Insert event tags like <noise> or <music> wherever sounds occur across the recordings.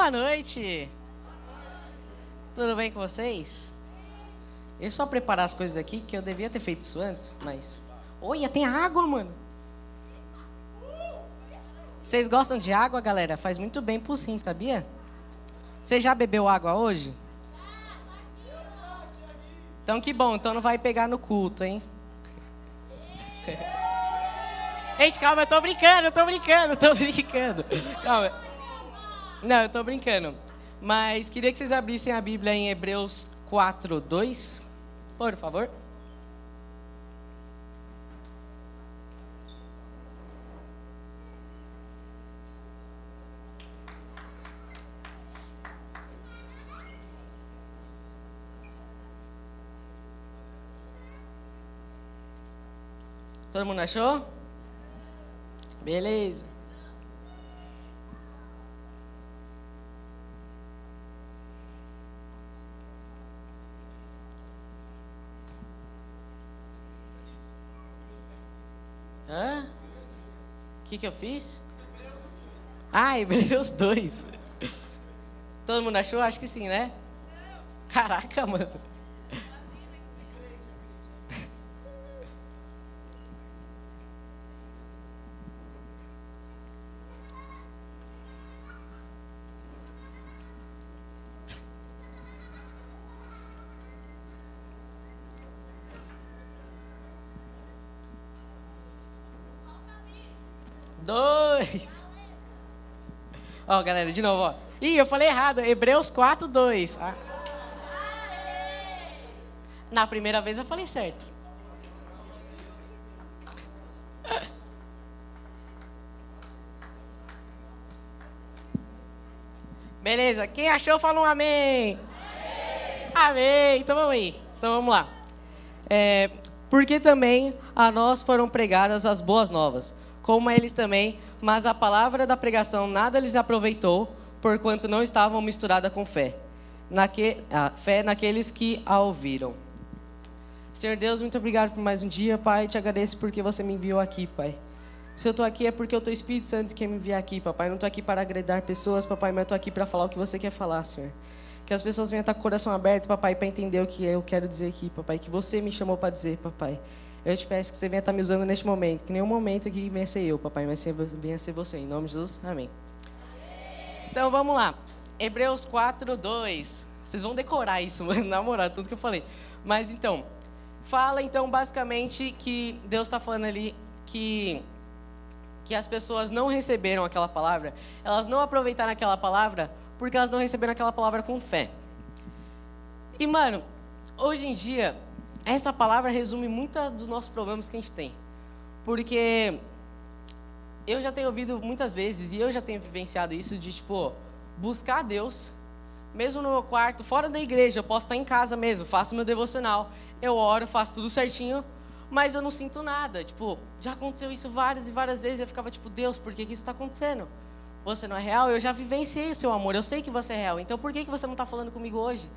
Boa noite. Tudo bem com vocês? Eu só preparar as coisas aqui, que eu devia ter feito isso antes, mas. Olha, tem água, mano. Vocês gostam de água, galera? Faz muito bem pro sim, sabia? Você já bebeu água hoje? Então que bom, então não vai pegar no culto, hein? <laughs> Gente, calma, eu tô brincando, eu tô brincando, eu tô brincando. Calma. Não, eu tô brincando. Mas queria que vocês abrissem a Bíblia em Hebreus 4, 2. Por favor. Todo mundo achou? Beleza. Hã? O que, que eu fiz? Ah, Hebreus <laughs> 2. Todo mundo achou? Acho que sim, né? Caraca, mano. Galera, de novo, ó. Ih, eu falei errado. Hebreus 4, 2. Ah. Na primeira vez eu falei certo. <laughs> Beleza, quem achou, fala um amém. Amém. amém. Então vamos aí. Então vamos lá. É, porque também a nós foram pregadas as boas novas como eles também, mas a palavra da pregação nada lhes aproveitou, porquanto não estavam misturada com fé. Naque, a fé naqueles que a ouviram. Senhor Deus, muito obrigado por mais um dia, Pai. Te agradeço porque você me enviou aqui, Pai. Se eu estou aqui é porque o teu Espírito Santo quer me enviar aqui, papai. Não estou aqui para agradar pessoas, papai, mas estou aqui para falar o que você quer falar, Senhor. Que as pessoas venham estar com o coração aberto, papai, para entender o que eu quero dizer aqui, papai. Que você me chamou para dizer, papai. Eu te peço que você venha estar me usando neste momento. Que nenhum momento aqui venha ser eu, papai, mas venha ser você. Em nome de Jesus, amém. Então vamos lá. Hebreus 4, 2. Vocês vão decorar isso, <laughs> na moral, tudo que eu falei. Mas então, fala então basicamente que Deus está falando ali que, que as pessoas não receberam aquela palavra, elas não aproveitaram aquela palavra porque elas não receberam aquela palavra com fé. E, mano, hoje em dia, essa palavra resume muitos dos nossos problemas que a gente tem. Porque eu já tenho ouvido muitas vezes, e eu já tenho vivenciado isso, de, tipo, buscar Deus, mesmo no meu quarto, fora da igreja, eu posso estar em casa mesmo, faço meu devocional, eu oro, faço tudo certinho, mas eu não sinto nada. Tipo, já aconteceu isso várias e várias vezes, eu ficava tipo, Deus, por que, que isso está acontecendo? Você não é real? Eu já vivenciei o seu amor, eu sei que você é real, então por que, que você não está falando comigo hoje?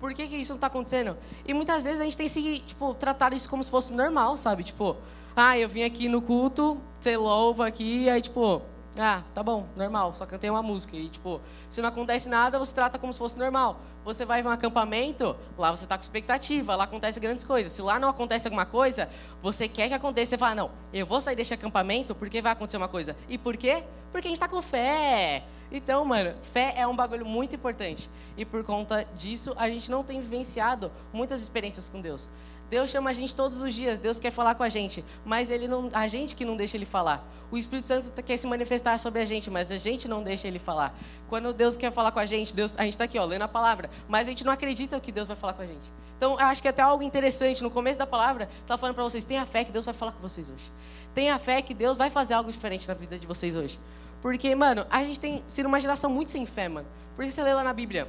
Por que, que isso não está acontecendo? E muitas vezes a gente tem se, tipo, tratar isso como se fosse normal, sabe? Tipo, ah, eu vim aqui no culto, você louva aqui, aí, tipo, ah, tá bom, normal, só cantei uma música. E, tipo, se não acontece nada, você trata como se fosse normal. Você vai em um acampamento, lá você está com expectativa, lá acontecem grandes coisas. Se lá não acontece alguma coisa, você quer que aconteça, você fala, não, eu vou sair desse acampamento porque vai acontecer uma coisa. E por quê? Porque a gente está com fé. Então, mano, fé é um bagulho muito importante. E por conta disso, a gente não tem vivenciado muitas experiências com Deus. Deus chama a gente todos os dias, Deus quer falar com a gente, mas ele não, a gente que não deixa ele falar. O Espírito Santo quer se manifestar sobre a gente, mas a gente não deixa ele falar. Quando Deus quer falar com a gente, Deus, a gente está aqui, ó, lendo a palavra, mas a gente não acredita que Deus vai falar com a gente. Então, eu acho que até algo interessante, no começo da palavra, está falando para vocês, tenha fé que Deus vai falar com vocês hoje. Tenha fé que Deus vai fazer algo diferente na vida de vocês hoje. Porque, mano, a gente tem sido uma geração muito sem fé, mano. Por isso você lê lá na Bíblia,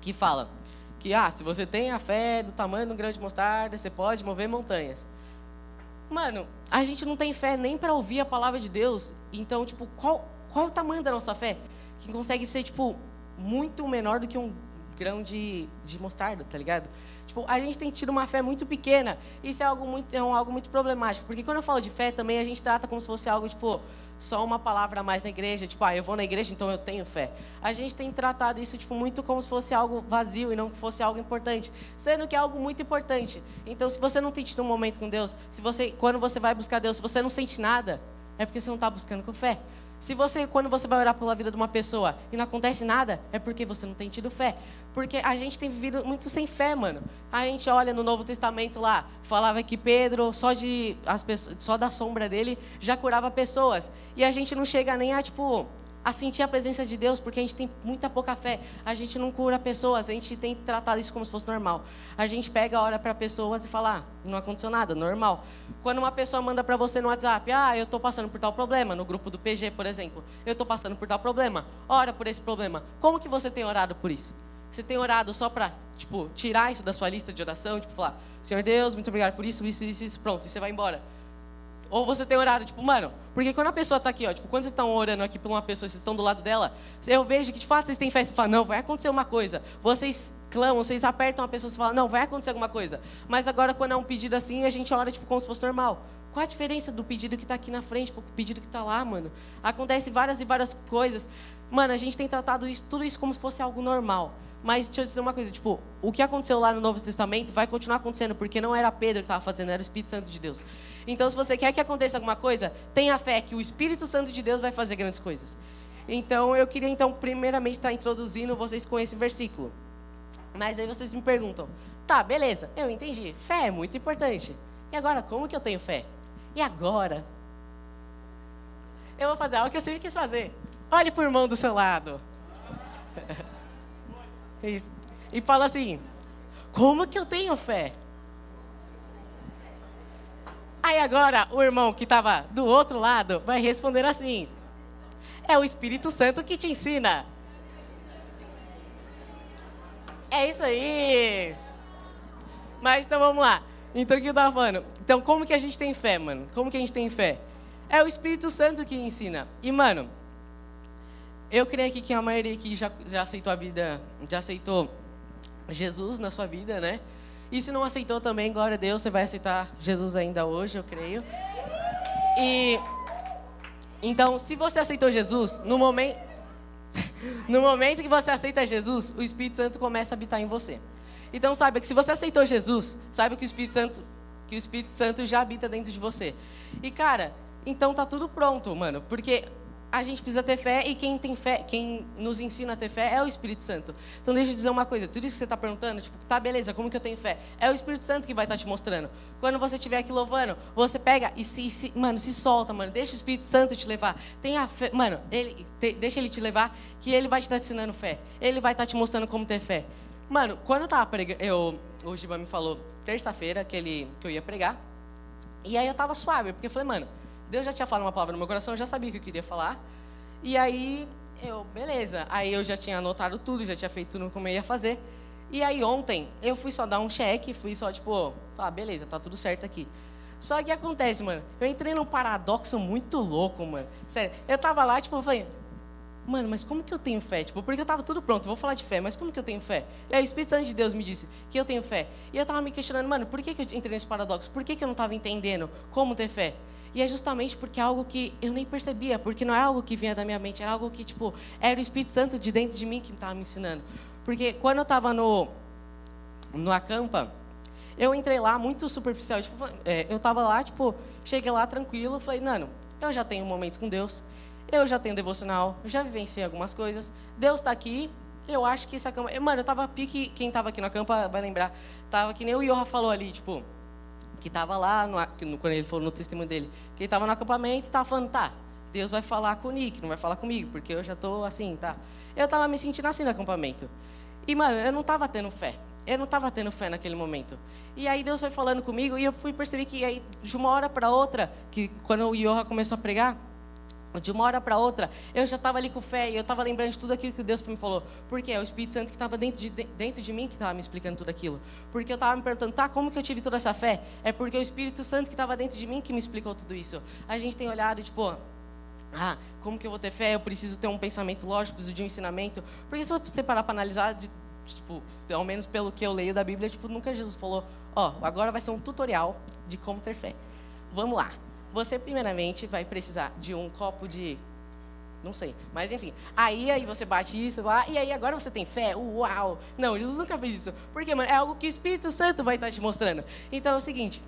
que fala, que ah, se você tem a fé do tamanho um grão de mostarda, você pode mover montanhas. Mano, a gente não tem fé nem para ouvir a palavra de Deus. Então, tipo, qual, qual é o tamanho da nossa fé? Que consegue ser, tipo, muito menor do que um grão de, de mostarda, tá ligado? Tipo, a gente tem tido uma fé muito pequena. Isso é algo muito, é um, algo muito problemático. Porque quando eu falo de fé, também a gente trata como se fosse algo, tipo, só uma palavra a mais na igreja. Tipo, ah, eu vou na igreja, então eu tenho fé. A gente tem tratado isso, tipo, muito como se fosse algo vazio e não fosse algo importante. Sendo que é algo muito importante. Então, se você não tem tido um momento com Deus, se você, quando você vai buscar Deus, se você não sente nada, é porque você não está buscando com fé. Se você, quando você vai orar pela vida de uma pessoa e não acontece nada, é porque você não tem tido fé. Porque a gente tem vivido muito sem fé, mano. A gente olha no Novo Testamento lá, falava que Pedro, só, de, as pessoas, só da sombra dele, já curava pessoas. E a gente não chega nem a, tipo, a sentir a presença de Deus, porque a gente tem muita pouca fé. A gente não cura pessoas, a gente tem que tratar isso como se fosse normal. A gente pega a hora para pessoas e fala, ah, não aconteceu nada, normal. Quando uma pessoa manda para você no WhatsApp, ah, eu estou passando por tal problema, no grupo do PG, por exemplo, eu estou passando por tal problema, ora por esse problema. Como que você tem orado por isso? Você tem orado só para, tipo, tirar isso da sua lista de oração, tipo, falar, Senhor Deus, muito obrigado por isso, isso, isso, isso, pronto, e você vai embora. Ou você tem horário, tipo, mano, porque quando a pessoa está aqui, ó, tipo, quando vocês estão orando aqui por uma pessoa, vocês estão do lado dela, eu vejo que de fato vocês têm fé, você fala, não, vai acontecer uma coisa. Vocês clamam, vocês apertam a pessoa, você fala, não, vai acontecer alguma coisa. Mas agora, quando é um pedido assim, a gente ora, tipo, como se fosse normal. Qual a diferença do pedido que está aqui na frente para o pedido que está lá, mano? Acontece várias e várias coisas. Mano, a gente tem tratado isso, tudo isso como se fosse algo normal. Mas deixa eu dizer uma coisa, tipo, o que aconteceu lá no Novo Testamento vai continuar acontecendo, porque não era Pedro que estava fazendo, era o Espírito Santo de Deus. Então, se você quer que aconteça alguma coisa, tenha fé que o Espírito Santo de Deus vai fazer grandes coisas. Então, eu queria, então, primeiramente estar introduzindo vocês com esse versículo. Mas aí vocês me perguntam, tá, beleza, eu entendi, fé é muito importante. E agora, como que eu tenho fé? E agora? Eu vou fazer algo que eu sempre quis fazer. Olhe para o irmão do seu lado. <laughs> E fala assim: Como que eu tenho fé? Aí agora o irmão que estava do outro lado vai responder assim: É o Espírito Santo que te ensina. É isso aí. Mas então vamos lá. Então o que eu estava falando? Então como que a gente tem fé, mano? Como que a gente tem fé? É o Espírito Santo que ensina. E mano, eu creio aqui que a maioria aqui já, já aceitou a vida, já aceitou Jesus na sua vida, né? E se não aceitou também, glória a Deus, você vai aceitar Jesus ainda hoje, eu creio. E então, se você aceitou Jesus, no momento <laughs> no momento que você aceita Jesus, o Espírito Santo começa a habitar em você. Então, saiba que se você aceitou Jesus, saiba que o Espírito Santo que o Espírito Santo já habita dentro de você. E cara, então tá tudo pronto, mano, porque a gente precisa ter fé e quem tem fé, quem nos ensina a ter fé é o Espírito Santo. Então deixa eu dizer uma coisa, tudo isso que você está perguntando, tipo, tá beleza, como que eu tenho fé? É o Espírito Santo que vai estar tá te mostrando. Quando você estiver aqui louvando, você pega e se, se, mano, se solta, mano, deixa o Espírito Santo te levar. Tenha fé, mano, ele, te, deixa ele te levar, que ele vai te estar te ensinando fé. Ele vai estar tá te mostrando como ter fé. Mano, quando eu tava pregando, eu, o Giba me falou terça-feira que ele que eu ia pregar. E aí eu tava suave, porque eu falei, mano, Deus já tinha falado uma palavra no meu coração, eu já sabia o que eu queria falar. E aí, eu, beleza. Aí eu já tinha anotado tudo, já tinha feito tudo como eu ia fazer. E aí ontem, eu fui só dar um cheque, fui só, tipo, ah, beleza, tá tudo certo aqui. Só que acontece, mano, eu entrei num paradoxo muito louco, mano. Sério, eu tava lá, tipo, eu falei, mano, mas como que eu tenho fé? Tipo, porque eu tava tudo pronto, vou falar de fé, mas como que eu tenho fé? E aí o Espírito Santo de Deus me disse que eu tenho fé. E eu tava me questionando, mano, por que, que eu entrei nesse paradoxo? Por que, que eu não tava entendendo como ter fé? E é justamente porque é algo que eu nem percebia, porque não é algo que vinha da minha mente, era algo que, tipo, era o Espírito Santo de dentro de mim que estava me ensinando. Porque quando eu estava no, no acampa, eu entrei lá muito superficial. Tipo, é, eu estava lá, tipo, cheguei lá tranquilo, falei, Nano, eu já tenho momentos com Deus, eu já tenho devocional, já vivenciei algumas coisas, Deus está aqui, eu acho que esse acampa... Mano, eu tava pique, quem estava aqui no acampa vai lembrar, tava que nem o Yoha falou ali, tipo, que estava lá, no, quando ele falou no testemunho dele, que ele estava no acampamento e estava falando, tá, Deus vai falar com o Nick, não vai falar comigo, porque eu já estou assim, tá? Eu estava me sentindo assim no acampamento. E, mano, eu não estava tendo fé. Eu não estava tendo fé naquele momento. E aí Deus foi falando comigo e eu fui perceber que aí, de uma hora para outra, que quando o Yoha começou a pregar, de uma hora para outra, eu já estava ali com fé e eu estava lembrando de tudo aquilo que Deus me falou. Porque é o Espírito Santo que estava dentro de, dentro de mim que estava me explicando tudo aquilo. Porque eu estava me perguntando, tá, como que eu tive toda essa fé? É porque é o Espírito Santo que estava dentro de mim que me explicou tudo isso. A gente tem olhado, tipo, ah, como que eu vou ter fé? Eu preciso ter um pensamento lógico, preciso de um ensinamento. Porque se você parar para analisar, de tipo, ao menos pelo que eu leio da Bíblia, tipo, nunca Jesus falou, ó, oh, agora vai ser um tutorial de como ter fé. Vamos lá. Você primeiramente vai precisar de um copo de não sei. Mas enfim. Aí, aí você bate isso lá, e aí agora você tem fé? Uau! Não, Jesus nunca fez isso. Porque, mano, é algo que o Espírito Santo vai estar te mostrando. Então é o seguinte.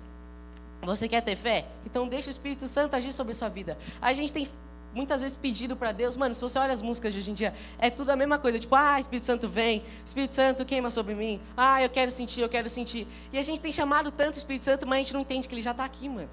Você quer ter fé? Então deixa o Espírito Santo agir sobre a sua vida. A gente tem muitas vezes pedido para Deus, mano, se você olha as músicas de hoje em dia, é tudo a mesma coisa, tipo, ah, Espírito Santo vem, Espírito Santo queima sobre mim, ah, eu quero sentir, eu quero sentir. E a gente tem chamado tanto o Espírito Santo, mas a gente não entende que ele já está aqui, mano.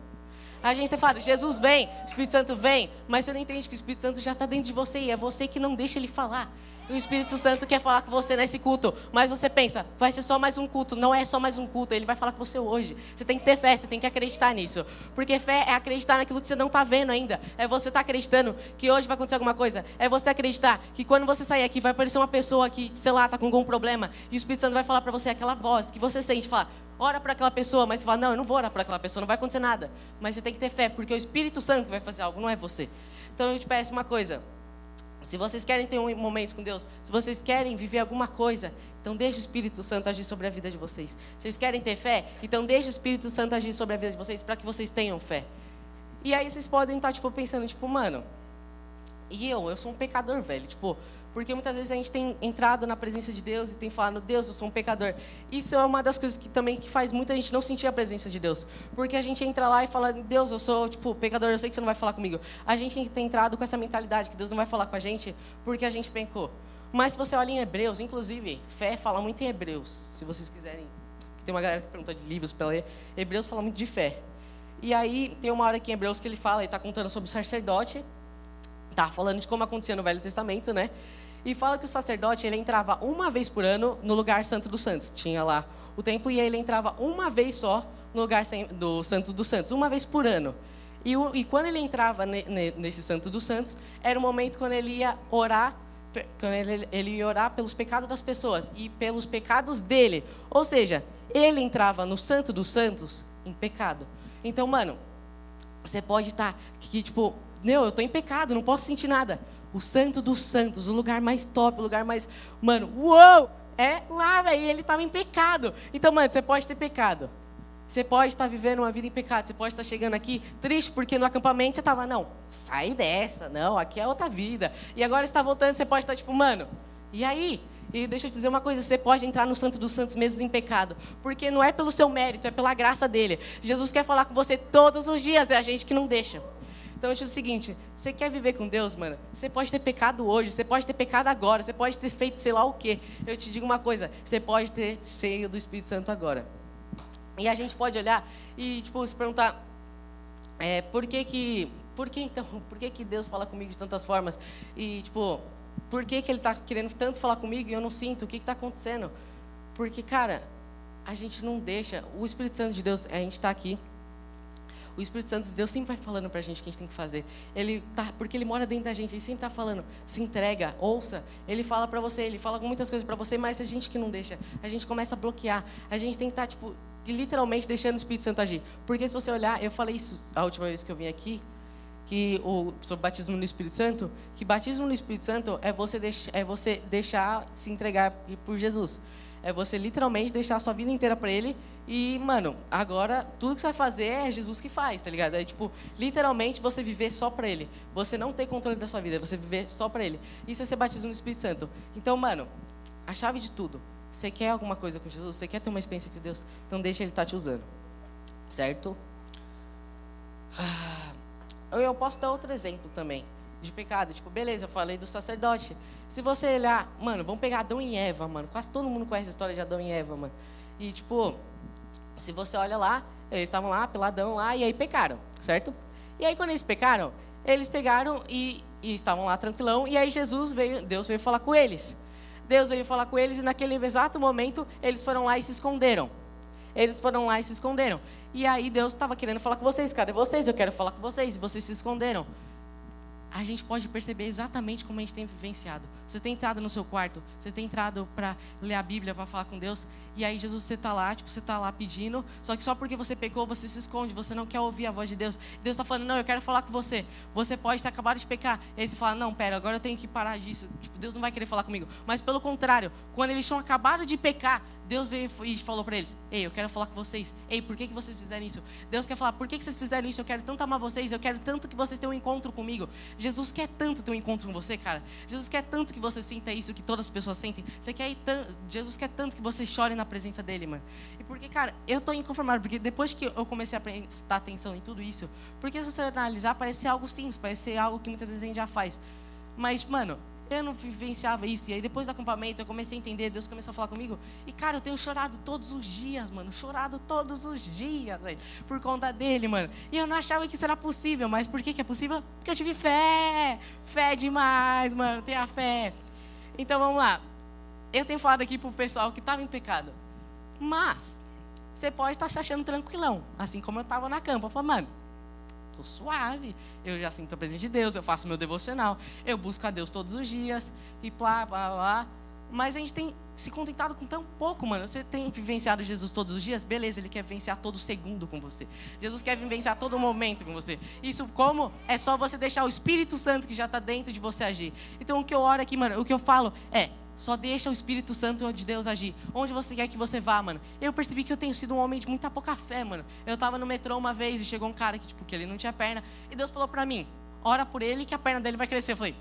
A gente tem falado, Jesus vem, Espírito Santo vem, mas você não entende que o Espírito Santo já está dentro de você e é você que não deixa ele falar. O Espírito Santo quer falar com você nesse culto, mas você pensa, vai ser só mais um culto. Não é só mais um culto, ele vai falar com você hoje. Você tem que ter fé, você tem que acreditar nisso. Porque fé é acreditar naquilo que você não está vendo ainda. É você estar tá acreditando que hoje vai acontecer alguma coisa. É você acreditar que quando você sair aqui vai aparecer uma pessoa que, sei lá, está com algum problema. E o Espírito Santo vai falar para você aquela voz que você sente, falar, ora para aquela pessoa, mas você fala, não, eu não vou orar para aquela pessoa, não vai acontecer nada. Mas você tem que ter fé, porque o Espírito Santo vai fazer algo, não é você. Então eu te peço uma coisa. Se vocês querem ter um momento com Deus, se vocês querem viver alguma coisa, então deixe o Espírito Santo agir sobre a vida de vocês. Vocês querem ter fé? Então deixe o Espírito Santo agir sobre a vida de vocês para que vocês tenham fé. E aí vocês podem estar tipo pensando, tipo, mano, e eu, eu sou um pecador, velho, tipo, porque muitas vezes a gente tem entrado na presença de Deus e tem falado, Deus, eu sou um pecador. Isso é uma das coisas que também que faz muita gente não sentir a presença de Deus. Porque a gente entra lá e fala, Deus, eu sou, tipo, pecador, eu sei que você não vai falar comigo. A gente tem entrado com essa mentalidade que Deus não vai falar com a gente porque a gente pencou. Mas se você olha em Hebreus, inclusive, fé fala muito em Hebreus. Se vocês quiserem, tem uma galera que pergunta de livros para ler. Hebreus fala muito de fé. E aí tem uma hora aqui em Hebreus que ele fala, ele está contando sobre o sacerdote, tá falando de como acontecia no Velho Testamento, né? E fala que o sacerdote ele entrava uma vez por ano no lugar santo dos santos. Tinha lá o templo e ele entrava uma vez só no lugar do santo dos santos, uma vez por ano. E, o, e quando ele entrava ne, ne, nesse santo dos santos, era o momento quando ele ia orar, quando ele, ele ia orar pelos pecados das pessoas e pelos pecados dele. Ou seja, ele entrava no santo dos santos em pecado. Então, mano, você pode estar tá, que tipo, não, eu estou em pecado, não posso sentir nada o santo dos santos, o lugar mais top, o lugar mais. Mano, uou! É lá, velho. Ele estava em pecado. Então, mano, você pode ter pecado. Você pode estar vivendo uma vida em pecado. Você pode estar chegando aqui triste porque no acampamento você estava, não, sai dessa, não, aqui é outra vida. E agora está voltando, você pode estar tipo, mano, e aí? E deixa eu te dizer uma coisa: você pode entrar no Santo dos Santos mesmo em pecado, porque não é pelo seu mérito, é pela graça dele. Jesus quer falar com você todos os dias, é a gente que não deixa. Então eu o seguinte: você quer viver com Deus, mano? Você pode ter pecado hoje, você pode ter pecado agora, você pode ter feito sei lá o quê. Eu te digo uma coisa: você pode ter cheio do Espírito Santo agora. E a gente pode olhar e tipo se perguntar: é, por que que, por que então, <laughs> por que que Deus fala comigo de tantas formas? E tipo, por que que Ele está querendo tanto falar comigo e eu não sinto? O que está acontecendo? Porque cara, a gente não deixa. O Espírito Santo de Deus, a gente está aqui o Espírito Santo de Deus sempre vai falando para a gente o que a gente tem que fazer. Ele tá, porque ele mora dentro da gente, ele sempre está falando, se entrega, ouça. Ele fala para você, ele fala muitas coisas para você, mas a gente que não deixa, a gente começa a bloquear. A gente tem que estar, tá, tipo, literalmente deixando o Espírito Santo agir. Porque se você olhar, eu falei isso a última vez que eu vim aqui, que o sobre batismo no Espírito Santo, que batismo no Espírito Santo é você deixar, é você deixar se entregar por Jesus. É você literalmente deixar a sua vida inteira para ele e, mano, agora tudo que você vai fazer é Jesus que faz, tá ligado? É tipo, literalmente você viver só para ele. Você não ter controle da sua vida, é você viver só para ele. Isso é ser batismo no Espírito Santo. Então, mano, a chave de tudo. Você quer alguma coisa com Jesus? Você quer ter uma experiência com Deus? Então deixa ele estar tá te usando. Certo? Ah, eu posso dar outro exemplo também de pecado. Tipo, beleza, eu falei do sacerdote. Se você olhar, mano, vamos pegar Adão e Eva, mano. Quase todo mundo conhece a história de Adão e Eva, mano. E, tipo, se você olha lá, eles estavam lá, peladão lá, e aí pecaram, certo? E aí, quando eles pecaram, eles pegaram e, estavam lá tranquilão, e aí Jesus veio, Deus veio falar com eles. Deus veio falar com eles, e naquele exato momento, eles foram lá e se esconderam. Eles foram lá e se esconderam. E aí Deus estava querendo falar com vocês, cadê vocês? Eu quero falar com vocês, e vocês se esconderam. A gente pode perceber exatamente como a gente tem vivenciado Você tem entrado no seu quarto, você tem entrado para ler a Bíblia, para falar com Deus, e aí Jesus você está lá, tipo, você está lá pedindo, só que só porque você pecou, você se esconde, você não quer ouvir a voz de Deus. Deus está falando, não, eu quero falar com você. Você pode ter acabado de pecar. E aí você fala, não, pera, agora eu tenho que parar disso. Tipo, Deus não vai querer falar comigo. Mas pelo contrário, quando eles tinham acabado de pecar, Deus veio e falou para eles: Ei, eu quero falar com vocês. Ei, por que, que vocês fizeram isso? Deus quer falar: Por que, que vocês fizeram isso? Eu quero tanto amar vocês. Eu quero tanto que vocês tenham um encontro comigo. Jesus quer tanto ter um encontro com você, cara. Jesus quer tanto que você sinta isso que todas as pessoas sentem. Você quer Jesus quer tanto que você chore na presença dele, mano. E porque, cara, eu tô inconformado. Porque depois que eu comecei a prestar atenção em tudo isso, porque se você analisar, parece ser algo simples, parece ser algo que muitas vezes a gente já faz. Mas, mano, eu não vivenciava isso. E aí depois do acampamento eu comecei a entender, Deus começou a falar comigo. E cara, eu tenho chorado todos os dias, mano. Chorado todos os dias, velho. Por conta dele, mano. E eu não achava que isso era possível. Mas por que, que é possível? Porque eu tive fé. Fé demais, mano. Tenha fé. Então vamos lá. Eu tenho falado aqui pro pessoal que estava em pecado. Mas, você pode estar tá se achando tranquilão. Assim como eu estava na campa. Eu falei, mano, tô suave. Eu já sinto a presença de Deus, eu faço meu devocional, eu busco a Deus todos os dias, e blá, blá, blá. Mas a gente tem se contentado com tão pouco, mano. Você tem vivenciado Jesus todos os dias? Beleza, ele quer vivenciar todo segundo com você. Jesus quer vivenciar todo momento com você. Isso como? É só você deixar o Espírito Santo que já está dentro de você agir. Então o que eu oro aqui, mano, o que eu falo é, só deixa o Espírito Santo de Deus agir. Onde você quer que você vá, mano. Eu percebi que eu tenho sido um homem de muita pouca fé, mano. Eu tava no metrô uma vez e chegou um cara que, tipo, que ele não tinha perna. E Deus falou pra mim, ora por ele que a perna dele vai crescer. Eu falei,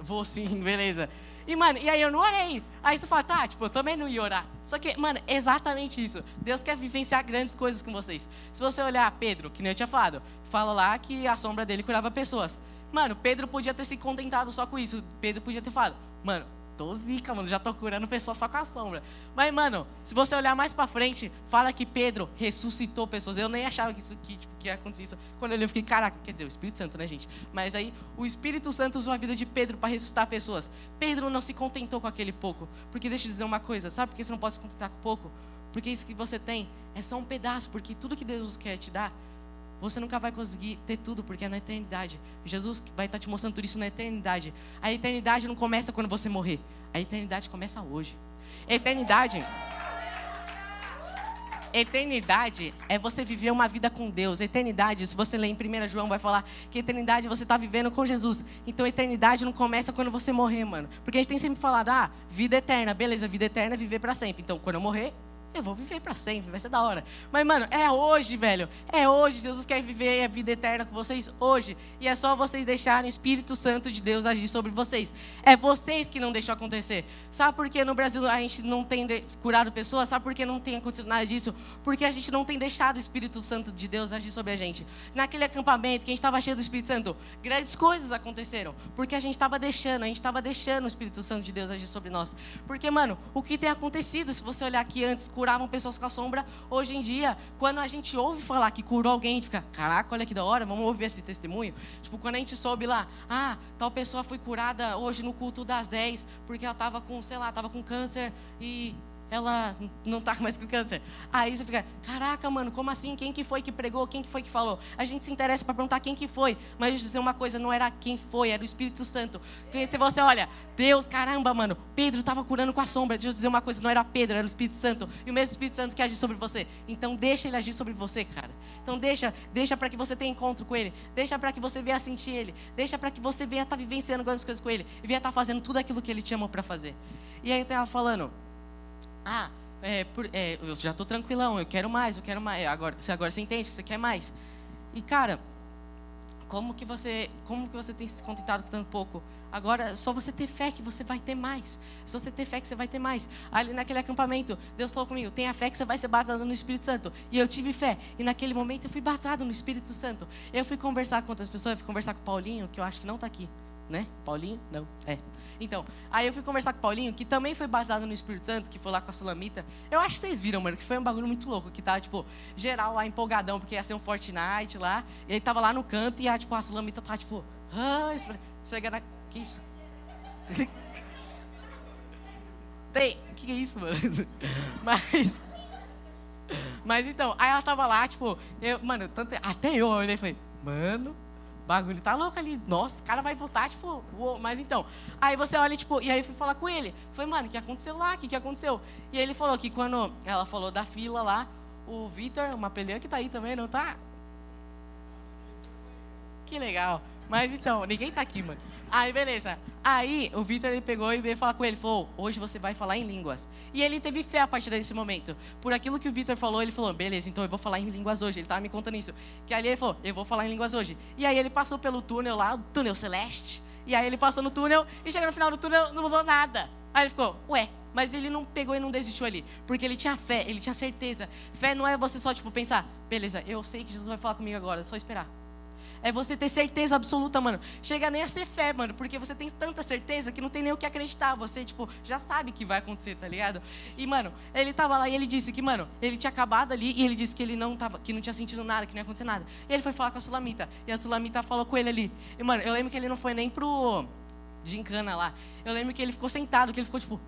vou sim, <laughs> beleza. E, mano, e aí eu não orei. Aí você fala, tá, tipo, eu também não ia orar. Só que, mano, exatamente isso. Deus quer vivenciar grandes coisas com vocês. Se você olhar Pedro, que nem eu tinha falado, fala lá que a sombra dele curava pessoas. Mano, Pedro podia ter se contentado só com isso. Pedro podia ter falado, mano, tô zica, mano, já tô curando pessoas só com a sombra. Mas, mano, se você olhar mais pra frente, fala que Pedro ressuscitou pessoas. Eu nem achava que isso que, tipo, que ia acontecer isso. Quando eu li, eu fiquei, caraca, quer dizer, o Espírito Santo, né, gente? Mas aí, o Espírito Santo usou a vida de Pedro para ressuscitar pessoas. Pedro não se contentou com aquele pouco. Porque deixa eu dizer uma coisa, sabe por que você não pode se contentar com pouco? Porque isso que você tem é só um pedaço, porque tudo que Deus quer te dar você nunca vai conseguir ter tudo, porque é na eternidade. Jesus vai estar te mostrando tudo isso na eternidade. A eternidade não começa quando você morrer. A eternidade começa hoje. Eternidade. Eternidade é você viver uma vida com Deus. Eternidade, se você ler em 1 João, vai falar que eternidade você está vivendo com Jesus. Então, eternidade não começa quando você morrer, mano. Porque a gente tem sempre falado, ah, vida eterna. Beleza, vida eterna é viver para sempre. Então, quando eu morrer, eu vou viver para sempre, vai ser da hora. Mas, mano, é hoje, velho. É hoje. Jesus quer viver a vida eterna com vocês hoje. E é só vocês deixarem o Espírito Santo de Deus agir sobre vocês. É vocês que não deixam acontecer. Sabe por que no Brasil a gente não tem curado pessoas? Sabe por que não tem acontecido nada disso? Porque a gente não tem deixado o Espírito Santo de Deus agir sobre a gente. Naquele acampamento que a gente estava cheio do Espírito Santo, grandes coisas aconteceram. Porque a gente estava deixando, a gente estava deixando o Espírito Santo de Deus agir sobre nós. Porque, mano, o que tem acontecido, se você olhar aqui antes, curavam pessoas com a sombra. Hoje em dia, quando a gente ouve falar que curou alguém, a gente fica, caraca, olha que da hora, vamos ouvir esse testemunho. Tipo, quando a gente soube lá, ah, tal pessoa foi curada hoje no culto das 10, porque ela estava com, sei lá, estava com câncer e ela não está mais com câncer. Aí você fica, caraca, mano, como assim? Quem que foi que pregou? Quem que foi que falou? A gente se interessa para perguntar quem que foi. Mas deixa eu dizer uma coisa, não era quem foi, era o Espírito Santo. Se você olha, Deus, caramba, mano, Pedro estava curando com a sombra. Deixa eu dizer uma coisa, não era Pedro, era o Espírito Santo. E o mesmo Espírito Santo que agir sobre você. Então deixa ele agir sobre você, cara. Então deixa, deixa para que você tenha encontro com ele. Deixa para que você venha sentir ele. Deixa para que você venha estar tá vivenciando grandes coisas com ele. E venha estar tá fazendo tudo aquilo que ele te chamou para fazer. E aí eu estava falando ah, é, por, é, eu já estou tranquilão, eu quero mais, eu quero mais. Agora, agora você entende você quer mais. E cara, como que você, como que você tem se contentado com tanto pouco? Agora, só você ter fé que você vai ter mais. Só você ter fé que você vai ter mais. Ali naquele acampamento, Deus falou comigo: tenha fé que você vai ser batizado no Espírito Santo. E eu tive fé. E naquele momento eu fui batizado no Espírito Santo. Eu fui conversar com outras pessoas, eu fui conversar com o Paulinho, que eu acho que não está aqui. Né? Paulinho? Não. É. Então, aí eu fui conversar com o Paulinho, que também foi batizado no Espírito Santo, que foi lá com a Sulamita. Eu acho que vocês viram, mano, que foi um bagulho muito louco, que tava, tipo, geral lá empolgadão, porque ia ser um Fortnite lá. E ele tava lá no canto e a, tipo, a Sulamita tava, tipo, ah, esfregando. Que isso? <laughs> Tem, que é isso, mano? <laughs> Mas... Mas então, aí ela tava lá, tipo, eu, mano, tanto, até eu olhei e falei, mano, bagulho tá louco ali. Nossa, o cara vai voltar, tipo, uou. mas então. Aí você olha, tipo, e aí eu fui falar com ele. Falei, mano, o que aconteceu lá? O que, que aconteceu? E ele falou que quando ela falou da fila lá, o Vitor, uma pelha que tá aí também, não tá? Que legal. Mas então, ninguém tá aqui, mano. Aí, beleza. Aí, o Vitor ele pegou e veio falar com ele. Falou, hoje você vai falar em línguas. E ele teve fé a partir desse momento. Por aquilo que o Vitor falou, ele falou, beleza, então eu vou falar em línguas hoje. Ele tava me contando isso. Que ali ele falou, eu vou falar em línguas hoje. E aí ele passou pelo túnel lá, o túnel celeste. E aí ele passou no túnel e chegou no final do túnel, não mudou nada. Aí ele ficou, ué, mas ele não pegou e não desistiu ali. Porque ele tinha fé, ele tinha certeza. Fé não é você só, tipo, pensar, beleza, eu sei que Jesus vai falar comigo agora, é só esperar. É você ter certeza absoluta, mano. Chega nem a ser fé, mano, porque você tem tanta certeza que não tem nem o que acreditar. Você, tipo, já sabe que vai acontecer, tá ligado? E, mano, ele tava lá e ele disse que, mano, ele tinha acabado ali e ele disse que ele não tava, que não tinha sentido nada, que não ia acontecer nada. E ele foi falar com a Sulamita. E a Sulamita falou com ele ali. E, mano, eu lembro que ele não foi nem pro gincana lá. Eu lembro que ele ficou sentado, que ele ficou, tipo,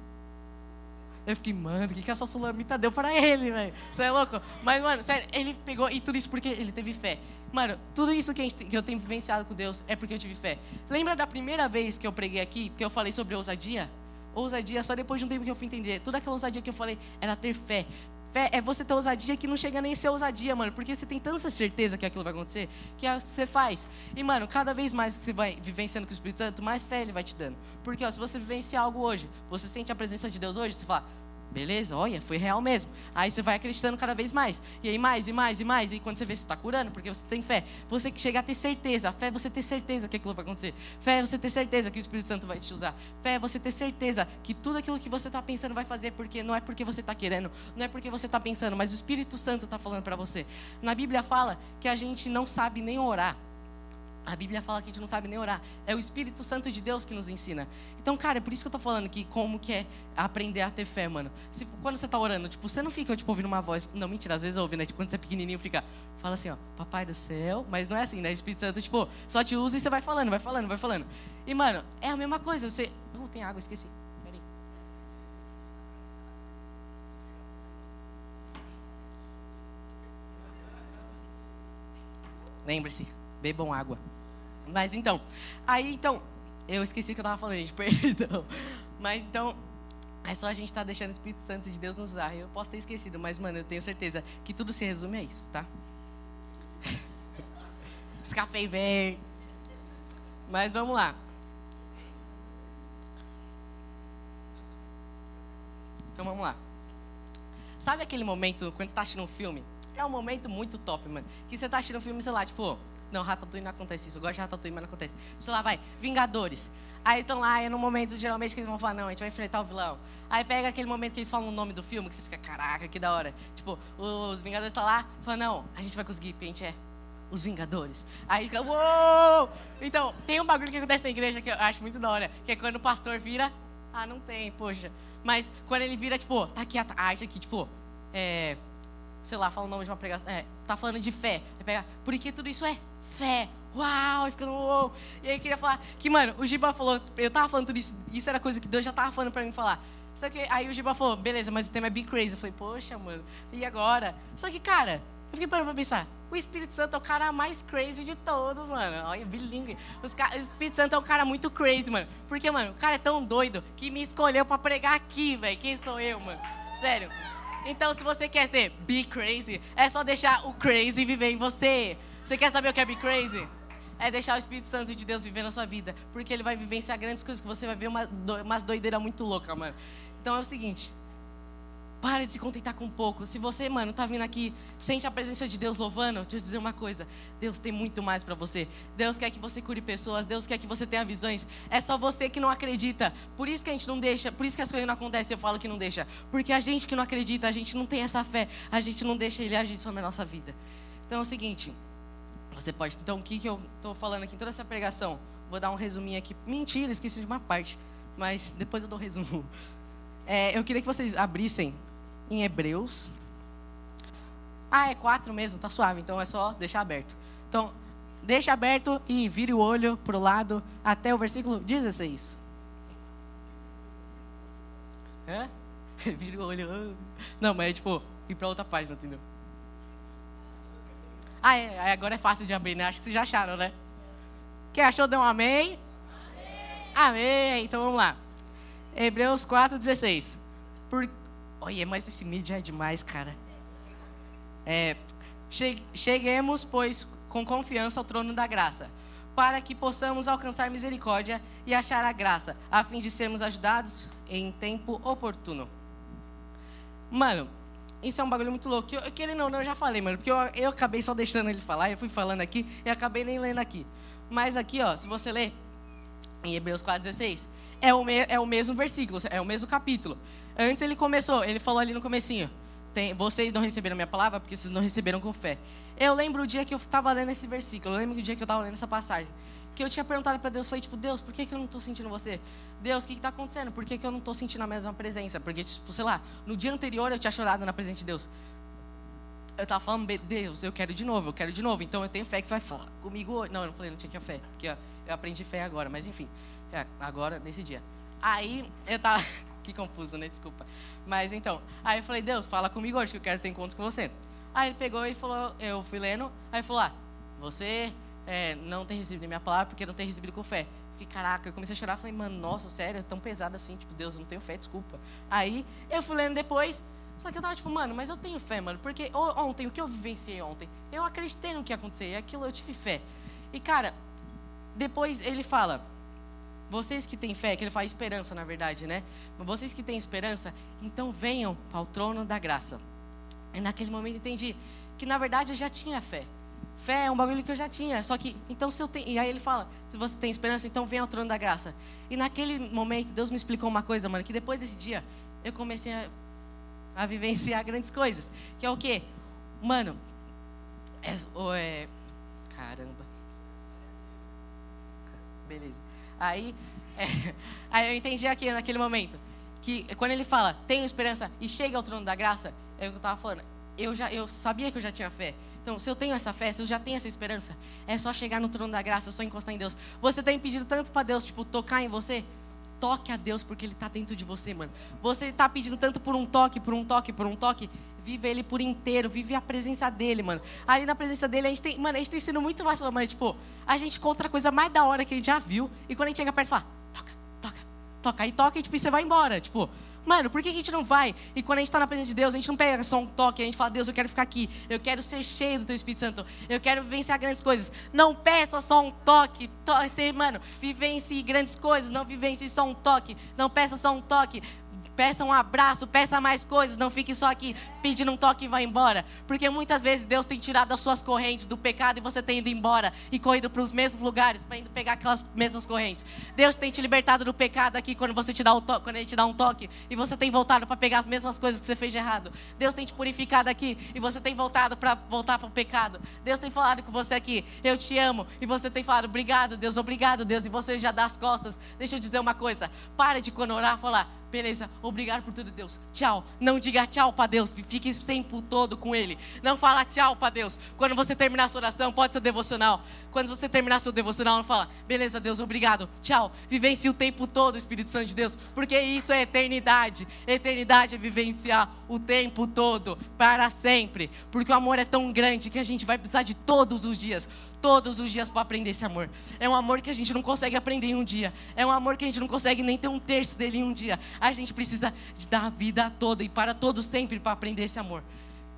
eu fiquei, mano, o que, que essa sulamita deu pra ele, velho? Você é louco? Mas, mano, sério, ele pegou, e tudo isso porque ele teve fé. Mano, tudo isso que, gente, que, eu tenho vivenciado com Deus é porque eu tive fé. Lembra da primeira vez que eu preguei aqui, que eu falei sobre ousadia? Ousadia, só depois de um tempo que eu fui entender. Toda aquela ousadia que eu falei era ter fé. Fé é você ter ousadia que não chega nem a ser ousadia, mano. Porque você tem tanta certeza que aquilo vai acontecer, que você faz. E, mano, cada vez mais você vai vivenciando com o Espírito Santo, mais fé ele vai te dando. Porque, ó, se você vivenciar algo hoje, você sente a presença de Deus hoje, você fala, Beleza, olha, foi real mesmo. Aí você vai acreditando cada vez mais. E aí mais, e mais, e mais. E quando você vê, você está curando, porque você tem fé. Você que chega a ter certeza. Fé é você ter certeza que aquilo vai acontecer. Fé é você ter certeza que o Espírito Santo vai te usar. Fé é você ter certeza que tudo aquilo que você está pensando vai fazer, porque não é porque você está querendo, não é porque você está pensando, mas o Espírito Santo está falando para você. Na Bíblia fala que a gente não sabe nem orar. A Bíblia fala que a gente não sabe nem orar. É o Espírito Santo de Deus que nos ensina. Então, cara, é por isso que eu tô falando que como que é aprender a ter fé, mano. Se, quando você tá orando, tipo, você não fica, tipo, ouvindo uma voz. Não, mentira, às vezes ouve, né? Tipo, quando você é pequenininho, fica... Fala assim, ó, papai do céu. Mas não é assim, né? O Espírito Santo, tipo, só te usa e você vai falando, vai falando, vai falando. E, mano, é a mesma coisa. Você... Não, tem água, esqueci. Peraí. Lembre-se, bebam água. Mas então, aí então, eu esqueci o que eu estava falando, gente, <laughs> perdão. Mas então, é só a gente estar tá deixando o Espírito Santo de Deus nos usar. Eu posso ter esquecido, mas, mano, eu tenho certeza que tudo se resume a isso, tá? <laughs> Escapei bem. Mas vamos lá. Então vamos lá. Sabe aquele momento quando você está assistindo um filme? É um momento muito top, mano. Que você está assistindo um filme, sei lá, tipo, não, Ratatouille não acontece isso. Eu gosto de Ratatouille, mas não acontece. Sei lá, vai, Vingadores. Aí estão lá, e no momento, geralmente, que eles vão falar, não, a gente vai enfrentar o vilão. Aí pega aquele momento que eles falam o nome do filme, que você fica, caraca, que da hora. Tipo, os Vingadores estão lá, falam, não, a gente vai conseguir, porque a gente é os Vingadores. Aí fica, uou! Então, tem um bagulho que acontece na igreja que eu acho muito da hora, que é quando o pastor vira, ah, não tem, poxa. Mas quando ele vira, tipo, tá aqui a arte aqui, tipo, é, sei lá, fala o nome de uma pregação, é, tá falando de fé. Aí pega, porque tudo isso é fé. Uau, ficando uou. E aí eu queria falar que, mano, o Giba falou, eu tava falando tudo isso, isso era coisa que Deus já tava falando pra mim falar. Só que aí o Giba falou, beleza, mas o tema é Be Crazy. Eu falei, poxa, mano, e agora? Só que, cara, eu fiquei parando pra pensar, o Espírito Santo é o cara mais crazy de todos, mano. Olha, bilingue. o Espírito Santo é um cara muito crazy, mano. Porque, mano, o cara é tão doido que me escolheu pra pregar aqui, velho. Quem sou eu, mano? Sério. Então, se você quer ser be crazy, é só deixar o crazy viver em você. Você quer saber o que é be crazy? É deixar o Espírito Santo de Deus viver na sua vida. Porque ele vai vivenciar grandes coisas que você vai ver uma, umas doideiras muito loucas, mano. Então é o seguinte. Para de se contentar com pouco. Se você, mano, tá vindo aqui, sente a presença de Deus louvando, deixa eu dizer uma coisa. Deus tem muito mais para você. Deus quer que você cure pessoas, Deus quer que você tenha visões. É só você que não acredita. Por isso que a gente não deixa, por isso que as coisas não acontecem, eu falo que não deixa. Porque a gente que não acredita, a gente não tem essa fé, a gente não deixa ele agir sobre a nossa vida. Então é o seguinte, você pode. Então, o que, que eu estou falando aqui em toda essa pregação? Vou dar um resuminho aqui. Mentira, esqueci de uma parte. Mas depois eu dou um resumo. <laughs> É, eu queria que vocês abrissem em Hebreus. Ah, é quatro mesmo, tá suave. Então é só deixar aberto. Então, deixa aberto e vire o olho para o lado até o versículo 16. Hã? <laughs> Vire o olho. Não, mas é tipo, ir para outra página, entendeu? Ah, é, agora é fácil de abrir, né? Acho que vocês já acharam, né? Quem achou, deu um amém. Amém. amém. Então vamos lá. Hebreus 4, 16. Por... Olha, mas esse mídia é demais, cara. É, cheguemos, pois, com confiança ao trono da graça, para que possamos alcançar misericórdia e achar a graça, a fim de sermos ajudados em tempo oportuno. Mano, isso é um bagulho muito louco. Eu, querendo ou não, eu já falei, mano, porque eu, eu acabei só deixando ele falar, eu fui falando aqui e acabei nem lendo aqui. Mas aqui, ó, se você ler em Hebreus 4,16, é é o mesmo versículo, é o mesmo capítulo. Antes ele começou, ele falou ali no comecinho, tem, vocês não receberam minha palavra porque vocês não receberam com fé. Eu lembro o dia que eu estava lendo esse versículo, eu lembro o dia que eu estava lendo essa passagem. Que eu tinha perguntado para Deus, falei, tipo, Deus, por que, que eu não estou sentindo você? Deus, o que está acontecendo? Por que, que eu não estou sentindo a mesma presença? Porque, tipo, sei lá, no dia anterior eu tinha chorado na presença de Deus. Eu estava falando, Deus, eu quero de novo, eu quero de novo. Então eu tenho fé que você vai falar comigo hoje. Não, eu não falei, não tinha que fé, porque eu aprendi fé agora, mas enfim, é, agora, nesse dia. Aí eu tava. <laughs> que confuso, né? Desculpa. Mas então, aí eu falei, Deus, fala comigo hoje que eu quero ter encontro com você. Aí ele pegou e falou, eu fui lendo, aí falou, ah, você é, não tem recebido minha palavra porque não tem recebido com fé. Fiquei, caraca, eu comecei a chorar, falei, mano, nossa, sério, é tão pesado assim, tipo, Deus, eu não tenho fé, desculpa. Aí eu fui lendo depois, só que eu tava tipo, mano, mas eu tenho fé, mano, porque ontem, o que eu vivenciei ontem, eu acreditei no que ia acontecer, e aquilo eu tive fé. E cara, depois ele fala, vocês que têm fé, que ele fala esperança, na verdade, né? Vocês que têm esperança, então venham ao trono da graça. E naquele momento entendi que na verdade eu já tinha fé. Fé é um bagulho que eu já tinha, só que então se eu tenho, e aí ele fala, se você tem esperança, então venha ao trono da graça. E naquele momento Deus me explicou uma coisa, mano, que depois desse dia eu comecei a, a vivenciar grandes coisas, que é o quê? Mano, é, é caramba. Beleza. Aí, é, <laughs> aí eu entendi aqui naquele momento que quando ele fala tenho esperança e chega ao trono da graça, é o que eu estava falando. Eu já eu sabia que eu já tinha fé. Então, se eu tenho essa fé, se eu já tenho essa esperança, é só chegar no trono da graça, é só encostar em Deus. Você tem pedido tanto para Deus, tipo, tocar em você? Toque a Deus porque Ele está dentro de você, mano. Você está pedindo tanto por um toque, por um toque, por um toque. Vive Ele por inteiro, vive a presença dele, mano. Ali na presença dele, a gente tem, mano, a gente tem sido muito fácil, mano. Tipo, a gente conta a coisa mais da hora que a gente já viu. E quando a gente chega perto, fala, toca, toca, toca. Aí toca e, tipo, você vai embora. Tipo, Mano, por que a gente não vai? E quando a gente está na presença de Deus, a gente não pega só um toque, a gente fala, Deus, eu quero ficar aqui, eu quero ser cheio do Teu Espírito Santo, eu quero vivenciar grandes coisas. Não peça só um toque, to mano, vivencie grandes coisas, não vivencie só um toque, não peça só um toque, peça um abraço, peça mais coisas, não fique só aqui pedindo um toque e vá embora. Porque muitas vezes Deus tem tirado as suas correntes do pecado e você tem ido embora e corrido para os mesmos lugares para indo pegar aquelas mesmas correntes. Deus tem te libertado do pecado aqui quando você te dá o quando ele te dá um toque e você tem voltado para pegar as mesmas coisas que você fez de errado. Deus tem te purificado aqui e você tem voltado para voltar para o pecado. Deus tem falado com você aqui, eu te amo e você tem falado obrigado, Deus, obrigado, Deus, e você já dá as costas. Deixa eu dizer uma coisa, pare de quando orar falar Beleza, obrigado por tudo, Deus. Tchau. Não diga tchau para Deus, fique sempre todo com Ele. Não fala tchau para Deus. Quando você terminar sua oração, pode ser devocional. Quando você terminar seu devocional, não fala, beleza, Deus, obrigado. Tchau. Vivencie o tempo todo, Espírito Santo de Deus, porque isso é eternidade. Eternidade é vivenciar o tempo todo, para sempre. Porque o amor é tão grande que a gente vai precisar de todos os dias todos os dias para aprender esse amor. É um amor que a gente não consegue aprender em um dia. É um amor que a gente não consegue nem ter um terço dele em um dia. A gente precisa dar vida toda e para todo sempre para aprender esse amor.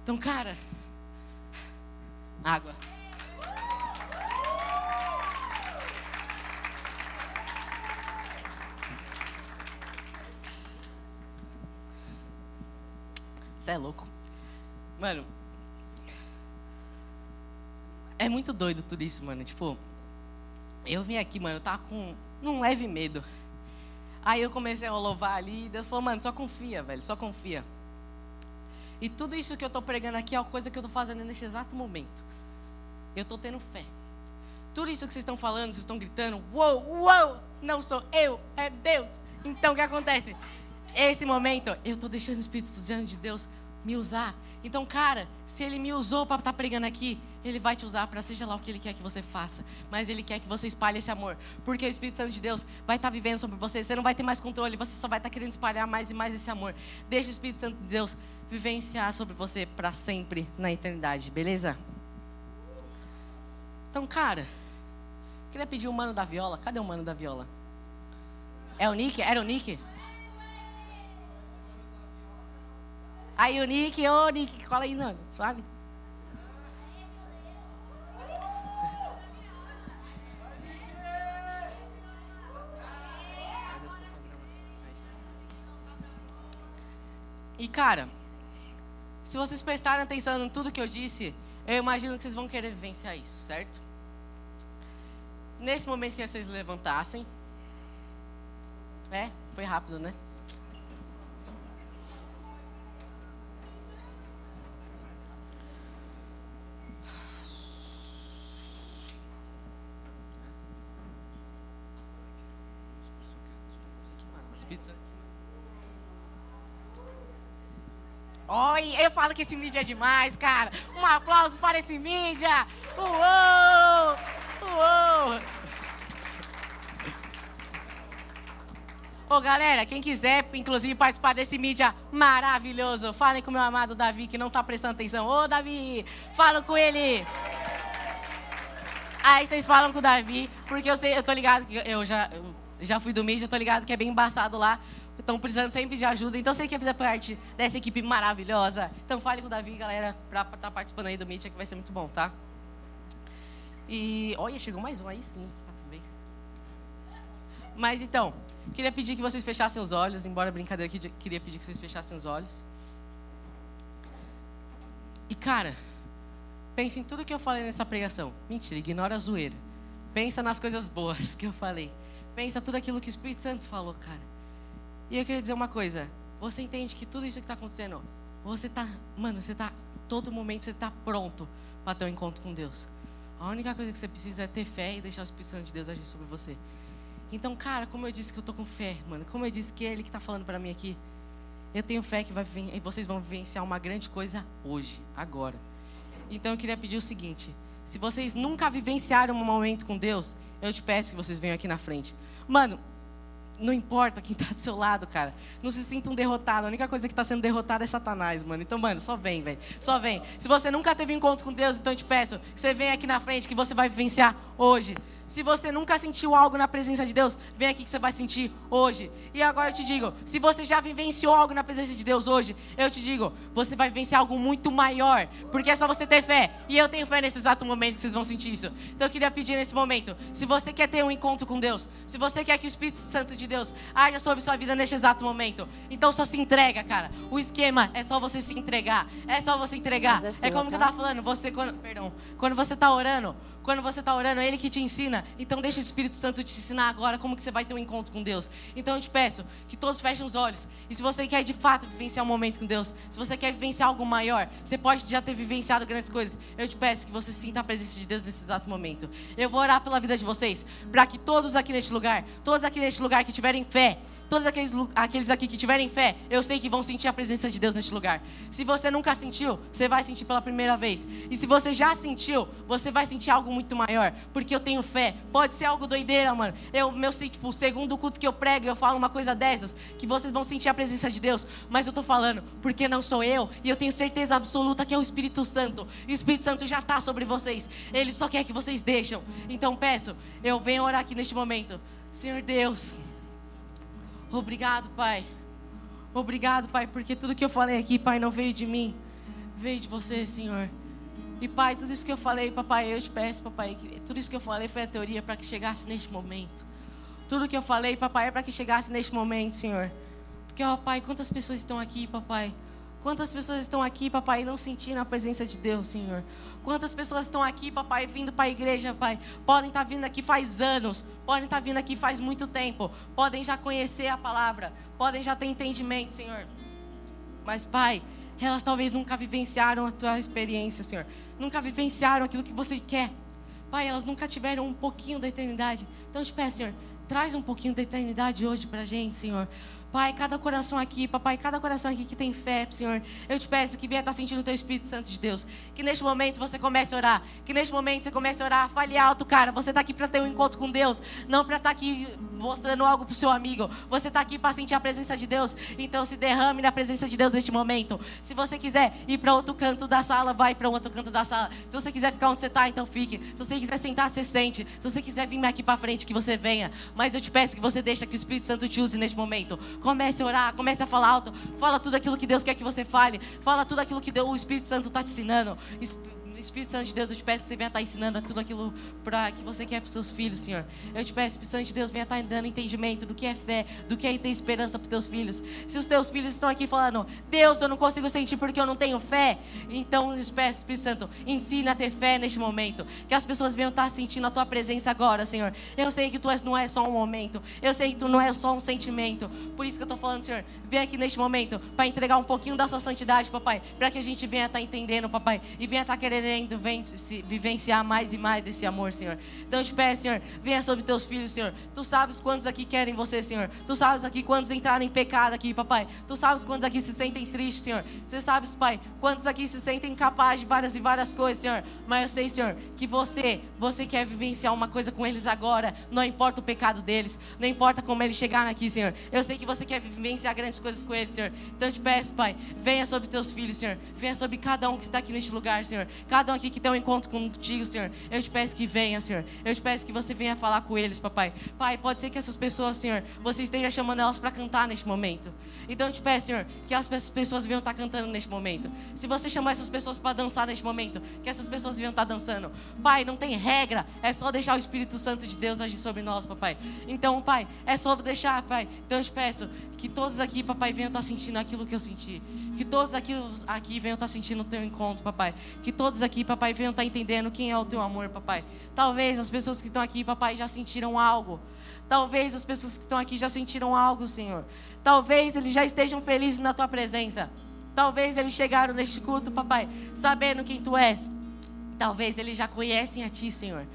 Então, cara, água. Você é louco. Mano, é muito doido tudo isso, mano. Tipo, eu vim aqui, mano, eu tava com um leve medo. Aí eu comecei a louvar ali e Deus falou, mano, só confia, velho, só confia. E tudo isso que eu tô pregando aqui é uma coisa que eu tô fazendo nesse exato momento. Eu tô tendo fé. Tudo isso que vocês estão falando, vocês estão gritando, uou, uou, não sou eu, é Deus. Então o que acontece? Esse momento, eu tô deixando o Espírito Santo de Deus me usar. Então, cara, se ele me usou para estar tá pregando aqui, ele vai te usar para seja lá o que ele quer que você faça. Mas ele quer que você espalhe esse amor. Porque o Espírito Santo de Deus vai estar tá vivendo sobre você. Você não vai ter mais controle, você só vai estar tá querendo espalhar mais e mais esse amor. Deixa o Espírito Santo de Deus vivenciar sobre você para sempre na eternidade, beleza? Então, cara, Queria pedir o mano da viola. Cadê o mano da viola? É o Nick? Era o Nick? Aí o Nick, ô Nick, cola aí, não. Suave. E cara, se vocês prestarem atenção em tudo que eu disse, eu imagino que vocês vão querer vivenciar isso, certo? Nesse momento que vocês levantassem, é, foi rápido, né? Oi, eu falo que esse mídia é demais, cara. Um aplauso para esse mídia. Uou! Uou! Ô, galera, quem quiser, inclusive, participar desse mídia maravilhoso, falem com o meu amado Davi, que não está prestando atenção. Ô, Davi, falam com ele. Aí vocês falam com o Davi, porque eu sei, eu tô ligado que eu já, eu já fui do mídia, eu tô ligado que é bem embaçado lá estão precisando sempre de ajuda. Então, você quer fazer parte dessa equipe maravilhosa, então fale com o Davi, galera, para estar tá participando aí do Meet, que vai ser muito bom, tá? E, olha, chegou mais um aí sim. Ah, tudo bem. Mas então, queria pedir que vocês fechassem os olhos, embora brincadeira, queria pedir que vocês fechassem os olhos. E, cara, pense em tudo que eu falei nessa pregação. Mentira, ignora a zoeira. Pensa nas coisas boas que eu falei. Pensa tudo aquilo que o Espírito Santo falou, cara. E eu queria dizer uma coisa. Você entende que tudo isso que está acontecendo, você está, mano, você está, todo momento você está pronto para ter um encontro com Deus. A única coisa que você precisa é ter fé e deixar o Espírito Santo de Deus agir sobre você. Então, cara, como eu disse que eu tô com fé, mano, como eu disse que é Ele que está falando para mim aqui, eu tenho fé que vai, vocês vão vivenciar uma grande coisa hoje, agora. Então, eu queria pedir o seguinte: se vocês nunca vivenciaram um momento com Deus, eu te peço que vocês venham aqui na frente. Mano, não importa quem está do seu lado, cara. Não se sinta um derrotado. A única coisa que está sendo derrotada é Satanás, mano. Então, mano, só vem, velho. Só vem. Se você nunca teve encontro com Deus, então eu te peço que você venha aqui na frente, que você vai vivenciar hoje. Se você nunca sentiu algo na presença de Deus, vem aqui que você vai sentir hoje. E agora eu te digo, se você já vivenciou algo na presença de Deus hoje, eu te digo, você vai vivenciar algo muito maior, porque é só você ter fé. E eu tenho fé nesse exato momento que vocês vão sentir isso. Então eu queria pedir nesse momento, se você quer ter um encontro com Deus, se você quer que o Espírito Santo de Deus haja sobre sua vida neste exato momento, então só se entrega, cara. O esquema é só você se entregar. É só você entregar. É, é, como que eu tava falando, você quando, perdão, quando você está orando, quando você está orando, é Ele que te ensina. Então deixa o Espírito Santo te ensinar agora como que você vai ter um encontro com Deus. Então eu te peço que todos fechem os olhos. E se você quer de fato vivenciar um momento com Deus, se você quer vivenciar algo maior, você pode já ter vivenciado grandes coisas. Eu te peço que você sinta a presença de Deus nesse exato momento. Eu vou orar pela vida de vocês, para que todos aqui neste lugar, todos aqui neste lugar que tiverem fé, Todos aqueles, aqueles aqui que tiverem fé, eu sei que vão sentir a presença de Deus neste lugar. Se você nunca sentiu, você vai sentir pela primeira vez. E se você já sentiu, você vai sentir algo muito maior. Porque eu tenho fé. Pode ser algo doideira, mano. Eu, meu, tipo, o segundo culto que eu prego, eu falo uma coisa dessas, que vocês vão sentir a presença de Deus. Mas eu tô falando, porque não sou eu, e eu tenho certeza absoluta que é o Espírito Santo. E o Espírito Santo já está sobre vocês. Ele só quer que vocês deixem. Então peço, eu venho orar aqui neste momento. Senhor Deus. Obrigado, Pai. Obrigado, Pai, porque tudo que eu falei aqui, Pai, não veio de mim, veio de você, Senhor. E, Pai, tudo isso que eu falei, Papai, eu te peço, Papai, que tudo isso que eu falei foi a teoria para que chegasse neste momento. Tudo que eu falei, Papai, é para que chegasse neste momento, Senhor. Porque, ó, Pai, quantas pessoas estão aqui, Papai, Quantas pessoas estão aqui, papai, não sentindo a presença de Deus, Senhor? Quantas pessoas estão aqui, papai, vindo para a igreja, pai? Podem estar tá vindo aqui faz anos, podem estar tá vindo aqui faz muito tempo, podem já conhecer a palavra, podem já ter entendimento, Senhor. Mas, pai, elas talvez nunca vivenciaram a tua experiência, Senhor. Nunca vivenciaram aquilo que você quer. Pai, elas nunca tiveram um pouquinho da eternidade. Então, eu te peço, Senhor, traz um pouquinho da eternidade hoje para a gente, Senhor Pai, cada coração aqui, papai, cada coração aqui que tem fé, Senhor, eu te peço que venha estar sentindo o teu Espírito Santo de Deus. Que neste momento você comece a orar. Que neste momento você comece a orar. Fale alto, cara. Você está aqui para ter um encontro com Deus, não para estar tá aqui mostrando algo para o seu amigo. Você está aqui para sentir a presença de Deus. Então se derrame na presença de Deus neste momento. Se você quiser ir para outro canto da sala, vai para outro canto da sala. Se você quiser ficar onde você está, então fique. Se você quiser sentar, você sente. Se você quiser vir aqui para frente, que você venha. Mas eu te peço que você deixe que o Espírito Santo te use neste momento. Comece a orar, comece a falar alto. Fala tudo aquilo que Deus quer que você fale. Fala tudo aquilo que Deus, o Espírito Santo está te ensinando. Espírito Santo de Deus, eu te peço que você venha estar ensinando tudo aquilo para que você quer para os seus filhos, Senhor. Eu te peço, Espírito Santo de Deus, venha estar dando entendimento do que é fé, do que é ter esperança para os teus filhos. Se os teus filhos estão aqui falando, Deus, eu não consigo sentir porque eu não tenho fé, então eu te peço, Espírito Santo, ensina a ter fé neste momento. Que as pessoas venham estar sentindo a tua presença agora, Senhor. Eu sei que tu não é só um momento, eu sei que tu não é só um sentimento. Por isso que eu estou falando, Senhor, vem aqui neste momento para entregar um pouquinho da sua santidade, papai, para que a gente venha estar entendendo, papai, e venha estar querendo, vencer vivenciar mais e mais desse amor, Senhor. Então eu te peço, Senhor, venha sobre teus filhos, Senhor. Tu sabes quantos aqui querem você, Senhor. Tu sabes aqui quantos entraram em pecado aqui, papai. Tu sabes quantos aqui se sentem tristes, Senhor. Você sabes, pai, quantos aqui se sentem capazes de várias e várias coisas, Senhor. Mas eu sei, Senhor, que você, você quer vivenciar uma coisa com eles agora. Não importa o pecado deles, não importa como eles chegaram aqui, Senhor. Eu sei que você quer vivenciar grandes coisas com eles, Senhor. Então eu te peço, pai, venha sobre teus filhos, Senhor. Venha sobre cada um que está aqui neste lugar, Senhor. Cada um aqui que tem um encontro contigo, Senhor. Eu te peço que venha, Senhor. Eu te peço que você venha falar com eles, papai. Pai, pode ser que essas pessoas, Senhor, você esteja chamando elas para cantar neste momento. Então eu te peço, Senhor, que as pessoas venham estar cantando neste momento. Se você chamar essas pessoas para dançar neste momento, que essas pessoas venham estar dançando. Pai, não tem regra, é só deixar o Espírito Santo de Deus agir sobre nós, papai. Então, pai, é só deixar, pai. Então eu te peço que todos aqui, papai, venham estar sentindo aquilo que eu senti. Que todos aqui, aqui venham estar sentindo o teu encontro, papai. Que todos aqui, papai, venham estar entendendo quem é o teu amor, papai. Talvez as pessoas que estão aqui, papai, já sentiram algo. Talvez as pessoas que estão aqui já sentiram algo, Senhor. Talvez eles já estejam felizes na tua presença. Talvez eles chegaram neste culto, papai, sabendo quem tu és. Talvez eles já conhecem a ti, Senhor.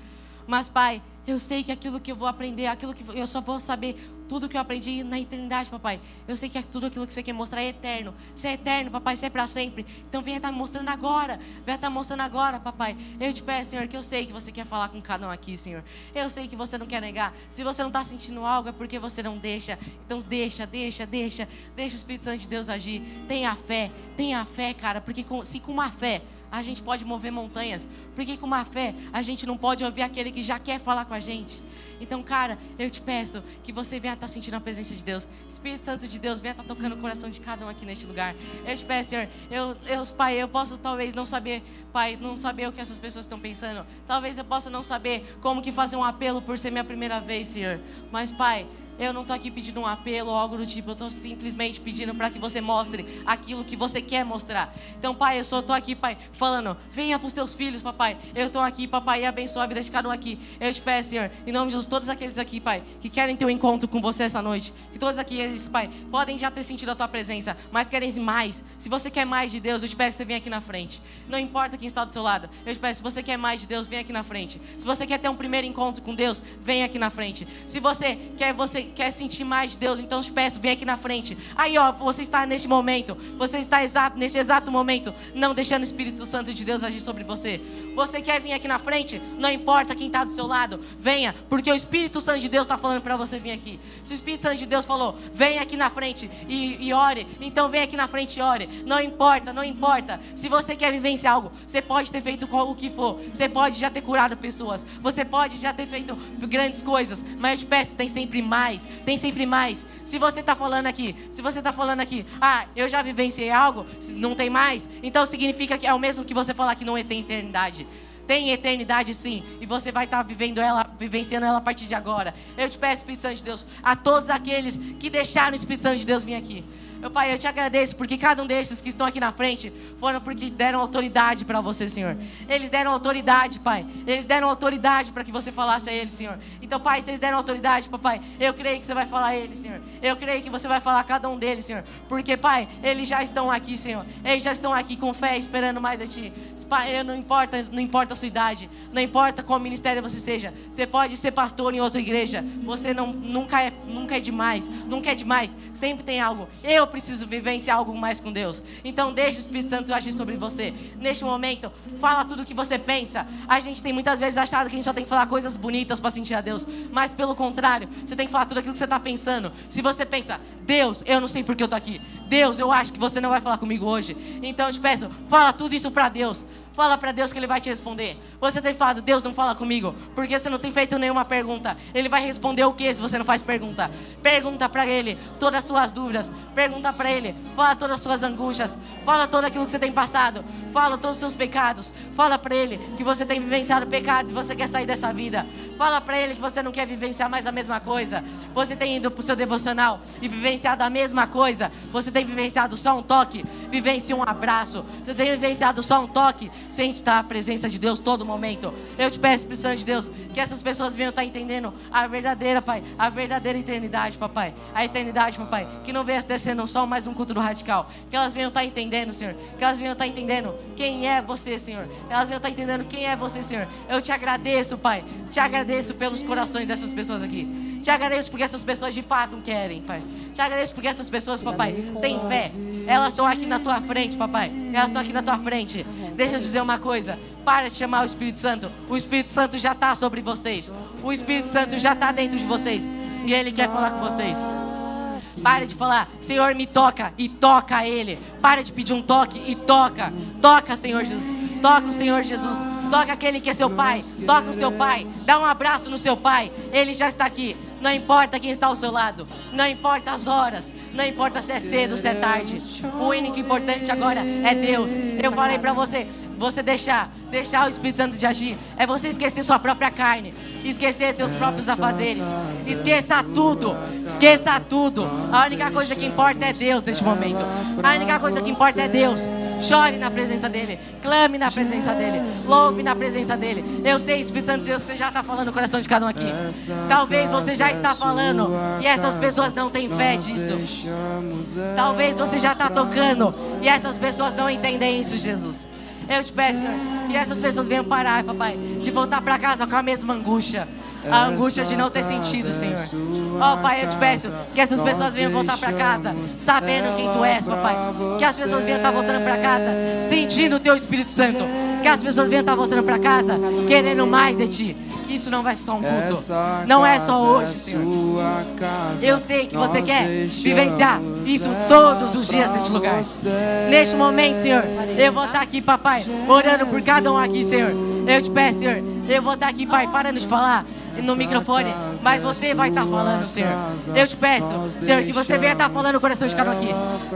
Mas, pai, eu sei que aquilo que eu vou aprender, aquilo que eu só vou saber tudo que eu aprendi na eternidade, papai. Eu sei que é tudo aquilo que você quer mostrar é eterno. Se é eterno, papai, se é para sempre. Então venha estar mostrando agora. Venha estar mostrando agora, papai. Eu te peço, Senhor, que eu sei que você quer falar com cada um aqui, Senhor. Eu sei que você não quer negar. Se você não está sentindo algo, é porque você não deixa. Então deixa, deixa, deixa. Deixa o Espírito Santo de Deus agir. Tenha fé. Tenha fé, cara. Porque com, se com uma fé a gente pode mover montanhas. Porque com uma fé a gente não pode ouvir aquele que já quer falar com a gente. Então, cara, eu te peço que você venha estar sentindo a presença de Deus. Espírito Santo de Deus, venha estar tocando o coração de cada um aqui neste lugar. Eu te peço, Senhor, eu, eu, Pai, eu posso talvez não saber, Pai, não saber o que essas pessoas estão pensando. Talvez eu possa não saber como que fazer um apelo por ser minha primeira vez, Senhor. Mas, Pai, eu não estou aqui pedindo um apelo ou algo do tipo, eu estou simplesmente pedindo para que você mostre aquilo que você quer mostrar. Então, Pai, eu só estou aqui, Pai, falando, venha para os teus filhos, papai. Eu estou aqui, papai, e abençoa a vida de cada um aqui. Eu te peço, Senhor, em nome de Jesus, todos aqueles aqui, Pai, que querem ter um encontro com você essa noite, que todos aqui, eles, Pai, podem já ter sentido a tua presença, mas querem mais. Se você quer mais de Deus, eu te peço que você venha aqui na frente. Não importa quem está do seu lado, eu te peço, se você quer mais de Deus, venha aqui na frente. Se você quer ter um primeiro encontro com Deus, venha aqui na frente. Se você quer, você quer sentir mais de Deus, então te peço, vem aqui na frente. Aí, ó, você está neste momento, você está exato, neste exato momento, não deixando o Espírito Santo de Deus agir sobre você. Você quer vir aqui na frente? Não importa quem está do seu lado, venha, porque o Espírito Santo de Deus está falando para você vir aqui. Se o Espírito Santo de Deus falou, vem aqui na frente e, e ore, então vem aqui na frente e ore. Não importa, não importa. Se você quer vivenciar algo, você pode ter feito o que for, você pode já ter curado pessoas, você pode já ter feito grandes coisas, mas eu te peço, tem sempre mais, tem sempre mais. Se você está falando aqui, se você está falando aqui, ah, eu já vivenciei algo, não tem mais, então significa que é o mesmo que você falar que não tem eternidade tem eternidade sim, e você vai estar vivendo ela, vivenciando ela a partir de agora. Eu te peço, Espírito Santo de Deus, a todos aqueles que deixaram o Espírito Santo de Deus vir aqui. Meu Pai, eu te agradeço porque cada um desses que estão aqui na frente foram porque deram autoridade para você, Senhor. Eles deram autoridade, Pai. Eles deram autoridade para que você falasse a eles, Senhor. Então, Pai, eles deram autoridade, Papai, eu creio que você vai falar a eles, Senhor. Eu creio que você vai falar a cada um deles, Senhor. Porque, Pai, eles já estão aqui, Senhor. Eles já estão aqui com fé, esperando mais de Ti. Pai, não importa, não importa a sua idade, não importa qual ministério você seja. Você pode ser pastor em outra igreja. Você não, nunca, é, nunca é demais. Nunca é demais. Sempre tem algo. Eu preciso vivenciar algo mais com Deus. Então deixe o Espírito Santo agir sobre você. Neste momento, fala tudo o que você pensa. A gente tem muitas vezes achado que a gente só tem que falar coisas bonitas para sentir a Deus. Mas pelo contrário, você tem que falar tudo aquilo que você está pensando. Se você pensa, Deus, eu não sei porque eu estou aqui. Deus, eu acho que você não vai falar comigo hoje. Então eu te peço, fala tudo isso para Deus. Fala para Deus que Ele vai te responder. Você tem falado, Deus não fala comigo, porque você não tem feito nenhuma pergunta. Ele vai responder o que se você não faz pergunta? Pergunta para Ele todas as suas dúvidas. Pergunta para Ele. Fala todas as suas angústias. Fala todo aquilo que você tem passado. Fala todos os seus pecados. Fala para Ele que você tem vivenciado pecados e você quer sair dessa vida. Fala para Ele que você não quer vivenciar mais a mesma coisa. Você tem ido para o seu devocional e vivenciado a mesma coisa. Você tem vivenciado só um toque. Vivencie um abraço. Você tem vivenciado só um toque Sente estar a presença de Deus todo momento. Eu te peço, Espírito Santo de Deus, que essas pessoas venham estar entendendo a verdadeira, Pai, a verdadeira eternidade, papai. A eternidade, papai. Que não venha descendo só mais um culto do radical. Que elas venham estar entendendo, Senhor. Que elas venham estar entendendo quem é você, Senhor. Elas venham estar entendendo quem é você, Senhor. Eu te agradeço, Pai. Te agradeço pelos corações dessas pessoas aqui. Te agradeço porque essas pessoas de fato querem, Pai. Te agradeço porque essas pessoas, papai, têm fé. Elas estão aqui na tua frente, papai. Elas estão aqui na tua frente. Deixa eu dizer uma coisa. Para de chamar o Espírito Santo. O Espírito Santo já está sobre vocês. O Espírito Santo já está dentro de vocês. E Ele quer falar com vocês. Para de falar, Senhor, me toca e toca Ele. Para de pedir um toque e toca. Toca, Senhor Jesus. Toca o Senhor Jesus. Toca aquele que é seu pai. Toca o seu pai. Dá um abraço no seu pai. Ele já está aqui. Não importa quem está ao seu lado. Não importa as horas. Não importa se é cedo, se é tarde. O único importante agora é Deus. Eu falei para você, você deixar, deixar o Espírito Santo de agir, é você esquecer sua própria carne, esquecer teus próprios afazeres. Esqueça tudo. Esqueça tudo. A única coisa que importa é Deus neste momento. A única coisa que importa é Deus. Chore na presença dele. Clame na presença dele. Louve na presença dele. Eu sei, Espírito Santo de Deus, você já está falando no coração de cada um aqui. Talvez você já está falando e essas pessoas não têm fé disso. Talvez você já está tocando e essas pessoas não entendem isso, Jesus. Eu te peço, Senhor, que essas pessoas venham parar, papai, de voltar para casa com a mesma angústia a angústia de não ter sentido, Senhor. Ó oh, Pai, eu te peço que essas pessoas venham voltar para casa sabendo quem Tu és, papai. Que as pessoas venham estar voltando para casa sentindo o Teu Espírito Santo. Que as pessoas venham estar voltando para casa querendo mais de Ti. Que isso não vai ser só um culto. Não é só hoje, é Senhor. Eu sei que você quer vivenciar isso todos os dias neste lugar. Neste momento, Senhor, eu vou estar aqui, papai, orando por cada um aqui, Senhor. Eu te peço, Senhor, eu vou estar aqui, Pai, parando de falar no microfone, mas você vai estar falando, Senhor. Eu te peço, Senhor, que você venha estar falando no coração de cada um aqui.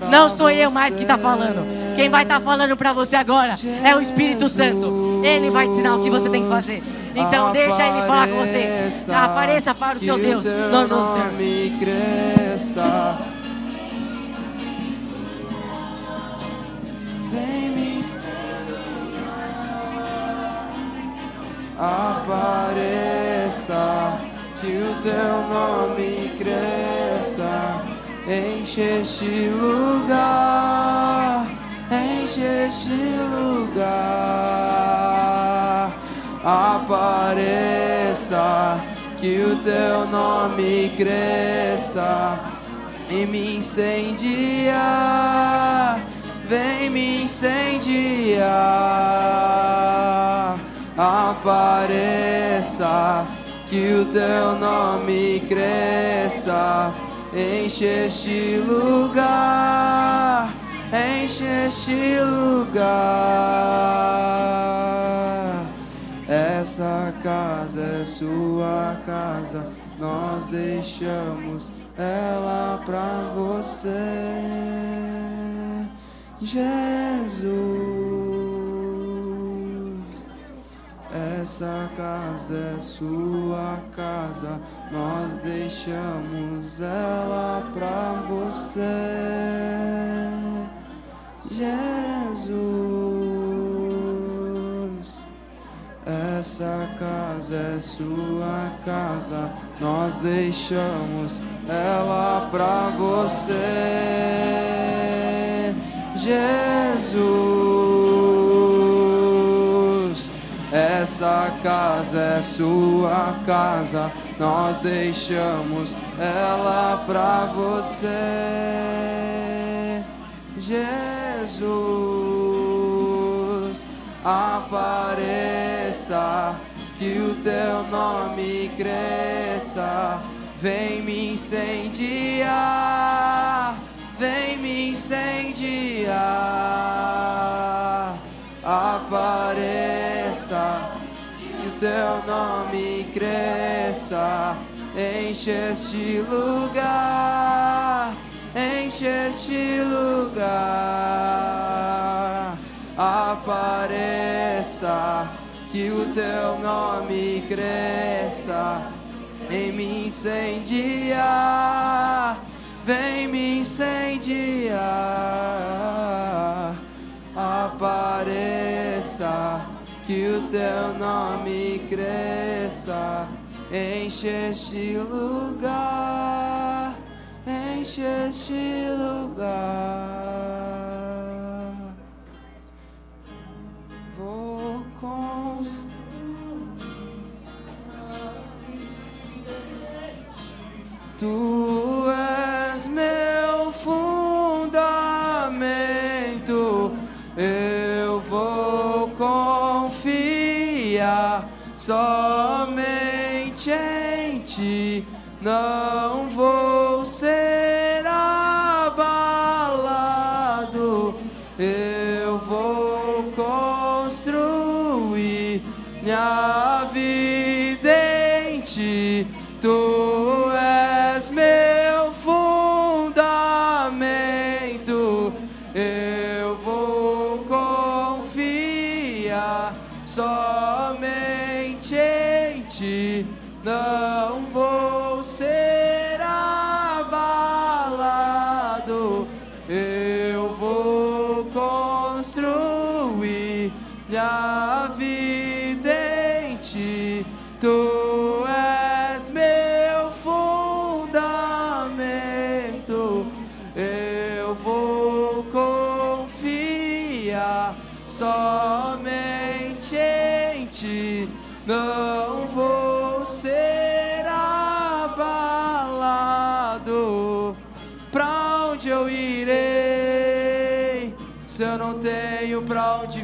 Não sou eu mais que está falando. Quem vai estar falando para você agora é o Espírito Santo. Ele vai te ensinar o que você tem que fazer. Então deixa ele falar com você. Apareça para o seu Deus. Não, não, Senhor. Apareça, que o teu nome cresça, enche este lugar, enche este lugar, apareça, que o teu nome cresça, e me incendiar, vem me incendiar apareça, que o teu nome cresça, enche este lugar, enche este lugar. Essa casa é sua casa, nós deixamos ela pra você, Jesus. Essa casa é sua casa, nós deixamos ela pra você. Jesus. Essa casa é sua casa, nós deixamos ela pra você, Jesus. Essa casa é sua casa, nós deixamos ela pra você, Jesus. Apareça, que o teu nome cresça, vem me incendiar, vem me incendiar. Apareça, que o teu nome cresça, enche este lugar, enche este lugar. Apareça, que o teu nome cresça, em me incendiar, vem me incendiar. Apareça, que o teu nome cresça, enche este lugar, enche este lugar. Vou construir. Tu és meu somente em ti, não eu vou construir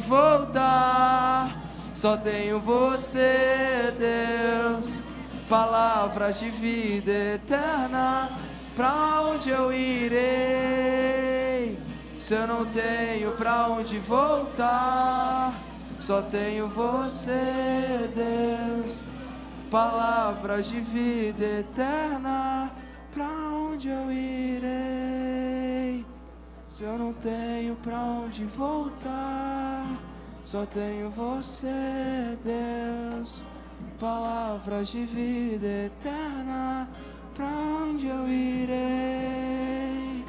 voltar, só tenho você, Deus. Palavras de vida eterna. Pra onde eu irei? Se eu não tenho pra onde voltar, só tenho você, Deus. Palavras de vida eterna. Pra onde eu irei? Se eu não tenho pra onde voltar, só tenho você, Deus. Palavras de vida eterna. Pra onde eu irei?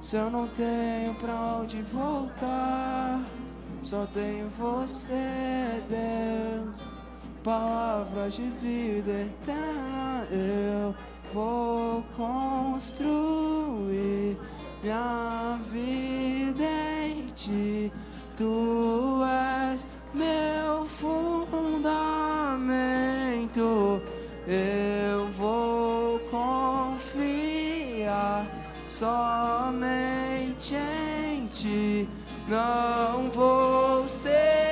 Se eu não tenho pra onde voltar, só tenho você, Deus. Palavras de vida eterna, eu vou construir minha vida em ti. Tu és meu fundamento, eu vou confiar somente em ti. Não vou ser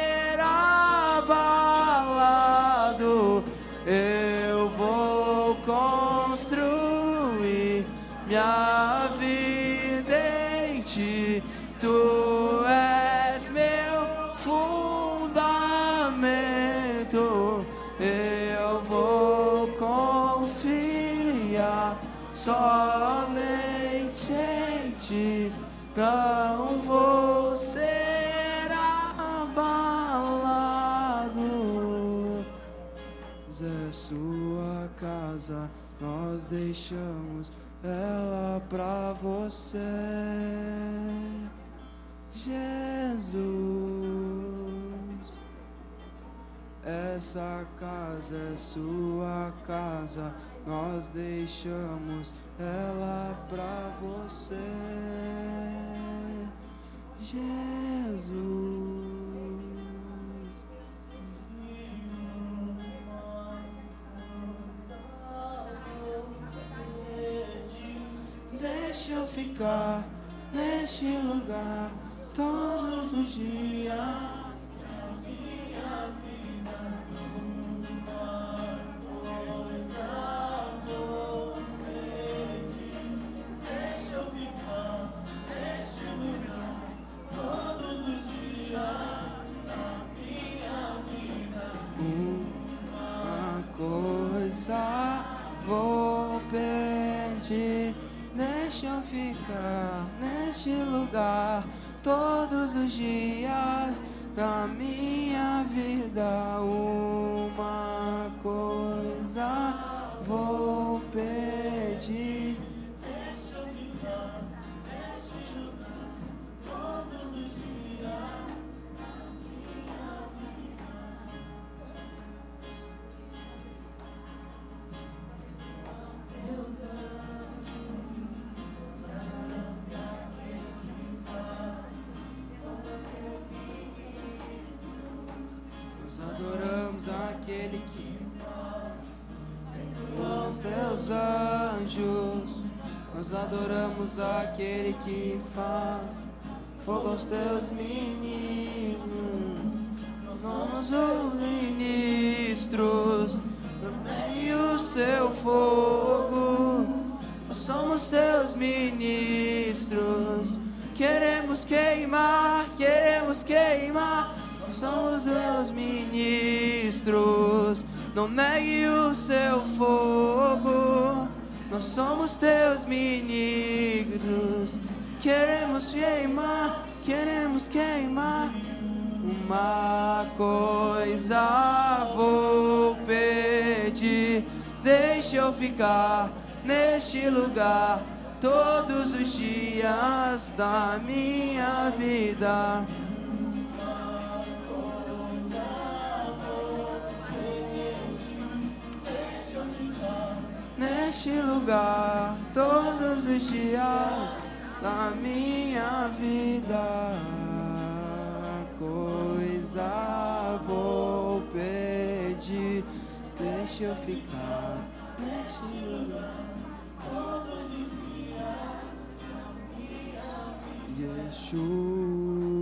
somente em ti. Não vou ser abalado. É sua casa, nós deixamos ela pra você. Jesus. Essa casa é sua casa, nós deixamos ela pra você, Jesus. Deixa eu ficar neste lugar todos os dias. Coisa vou pedir, eu ficar neste lugar todos os dias da minha vida. Uma coisa vou pedir. Adoramos aquele que faz fogo aos teus ministros. Nós somos os ministros no meio seu fogo. Nós somos seus ministros. Queremos queimar, queremos queimar. Nós somos meus ministros. Não negue o seu fogo. Nós somos teus ministros. Queremos queimar, queremos queimar. Uma coisa vou pedir. Deixa eu ficar neste lugar todos os dias da minha vida. Neste lugar, todos os dias da minha vida, coisa vou pedir. Deixa eu ficar neste lugar. Yeshua,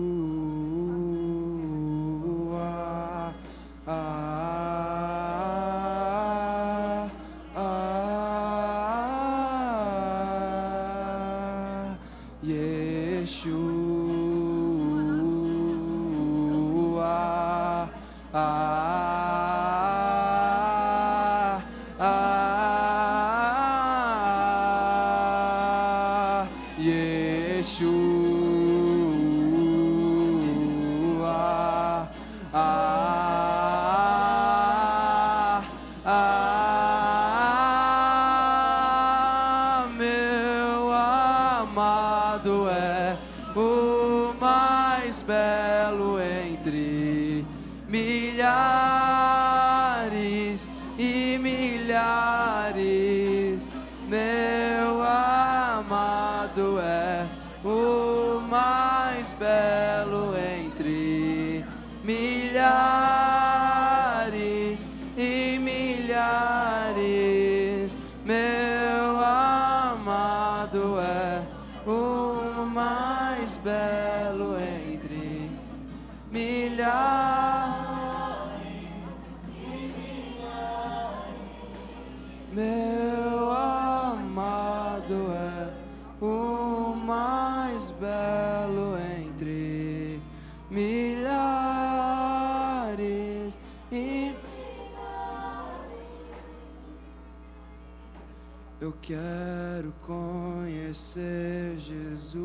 quero conhecer Jesus.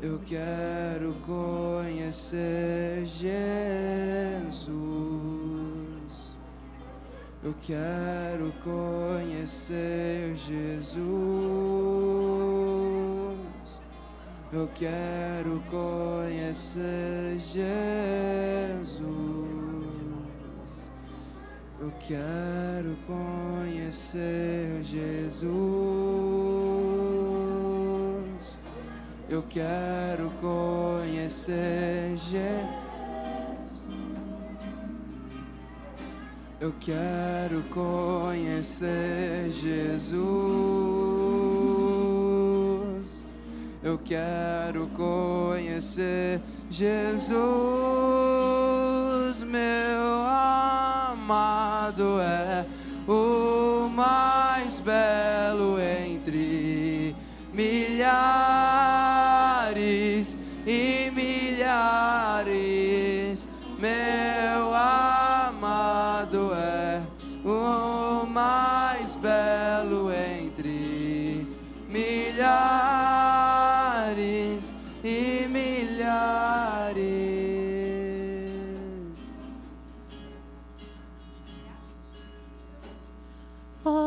Eu quero conhecer Jesus. Eu quero conhecer Jesus. Eu quero conhecer Jesus. Quero conhecer Jesus. Eu quero conhecer Jesus. Eu quero conhecer Jesus. Eu quero conhecer Jesus, meu amado é o mais belo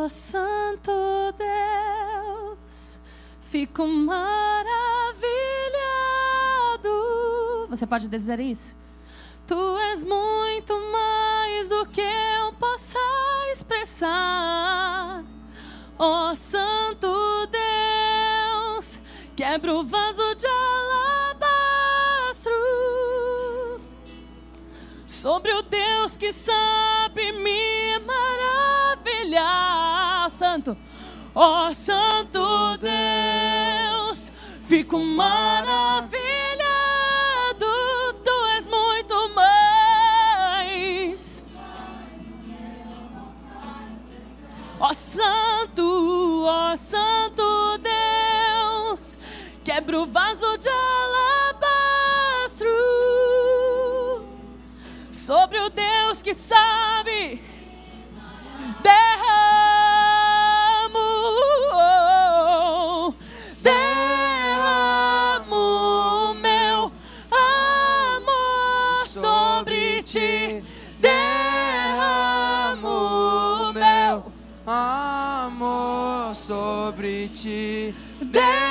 Santo Deus, fico maravilhado. Você pode dizer isso? Tu és muito mais do que eu possa expressar. Ó Santo Deus, quebra o vaso de alabastro sobre o Deus que sabe me ó Santo Deus, fico maravilhado. Tu és muito mais. Ó Santo, ó Santo Deus, quebra o vaso de alabastro sobre o Deus que sabe. Sobre ti.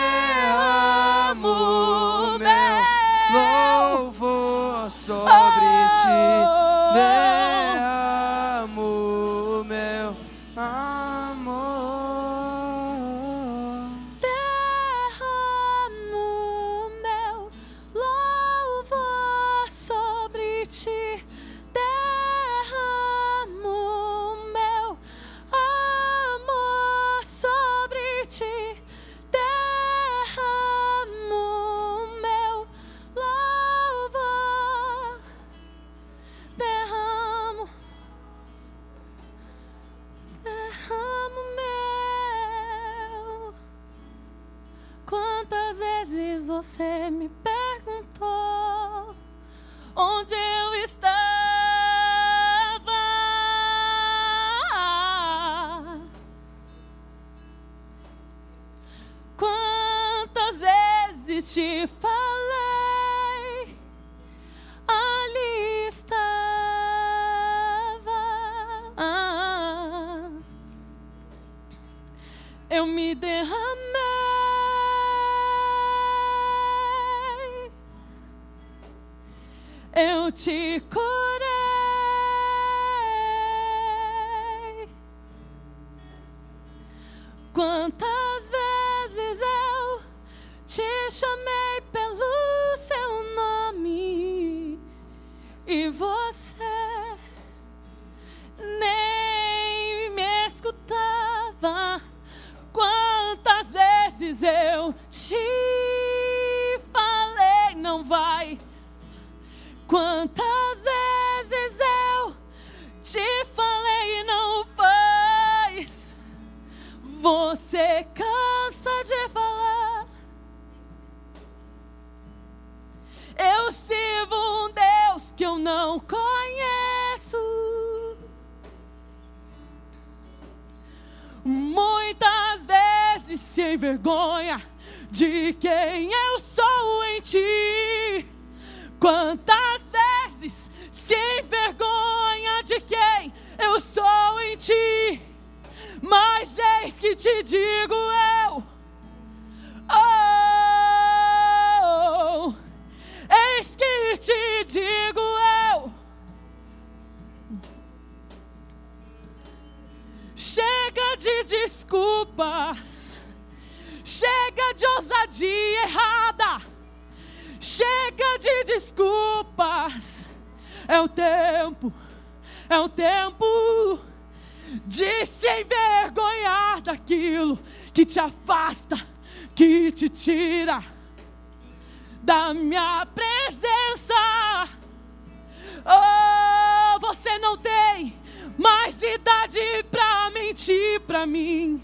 Pra mim.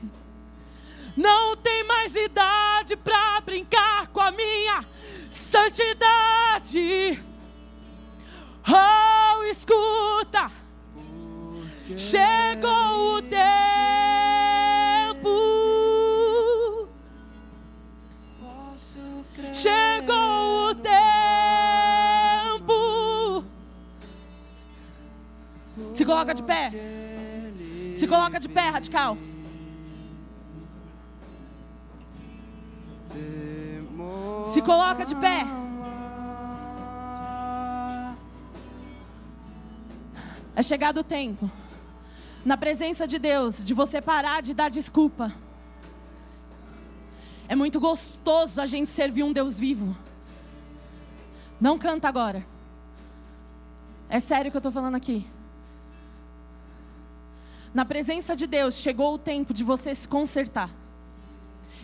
Não tem mais idade pra brincar com a minha santidade. Oh, escuta. Chegou o tempo. Posso crer. Chegou o tempo. Se coloca de pé. Se coloca de pé, radical. Se coloca de pé. É chegado o tempo, na presença de Deus, de você parar de dar desculpa. É muito gostoso a gente servir um Deus vivo. Não canta agora. É sério que eu estou falando aqui. Na presença de Deus, chegou o tempo de você se consertar.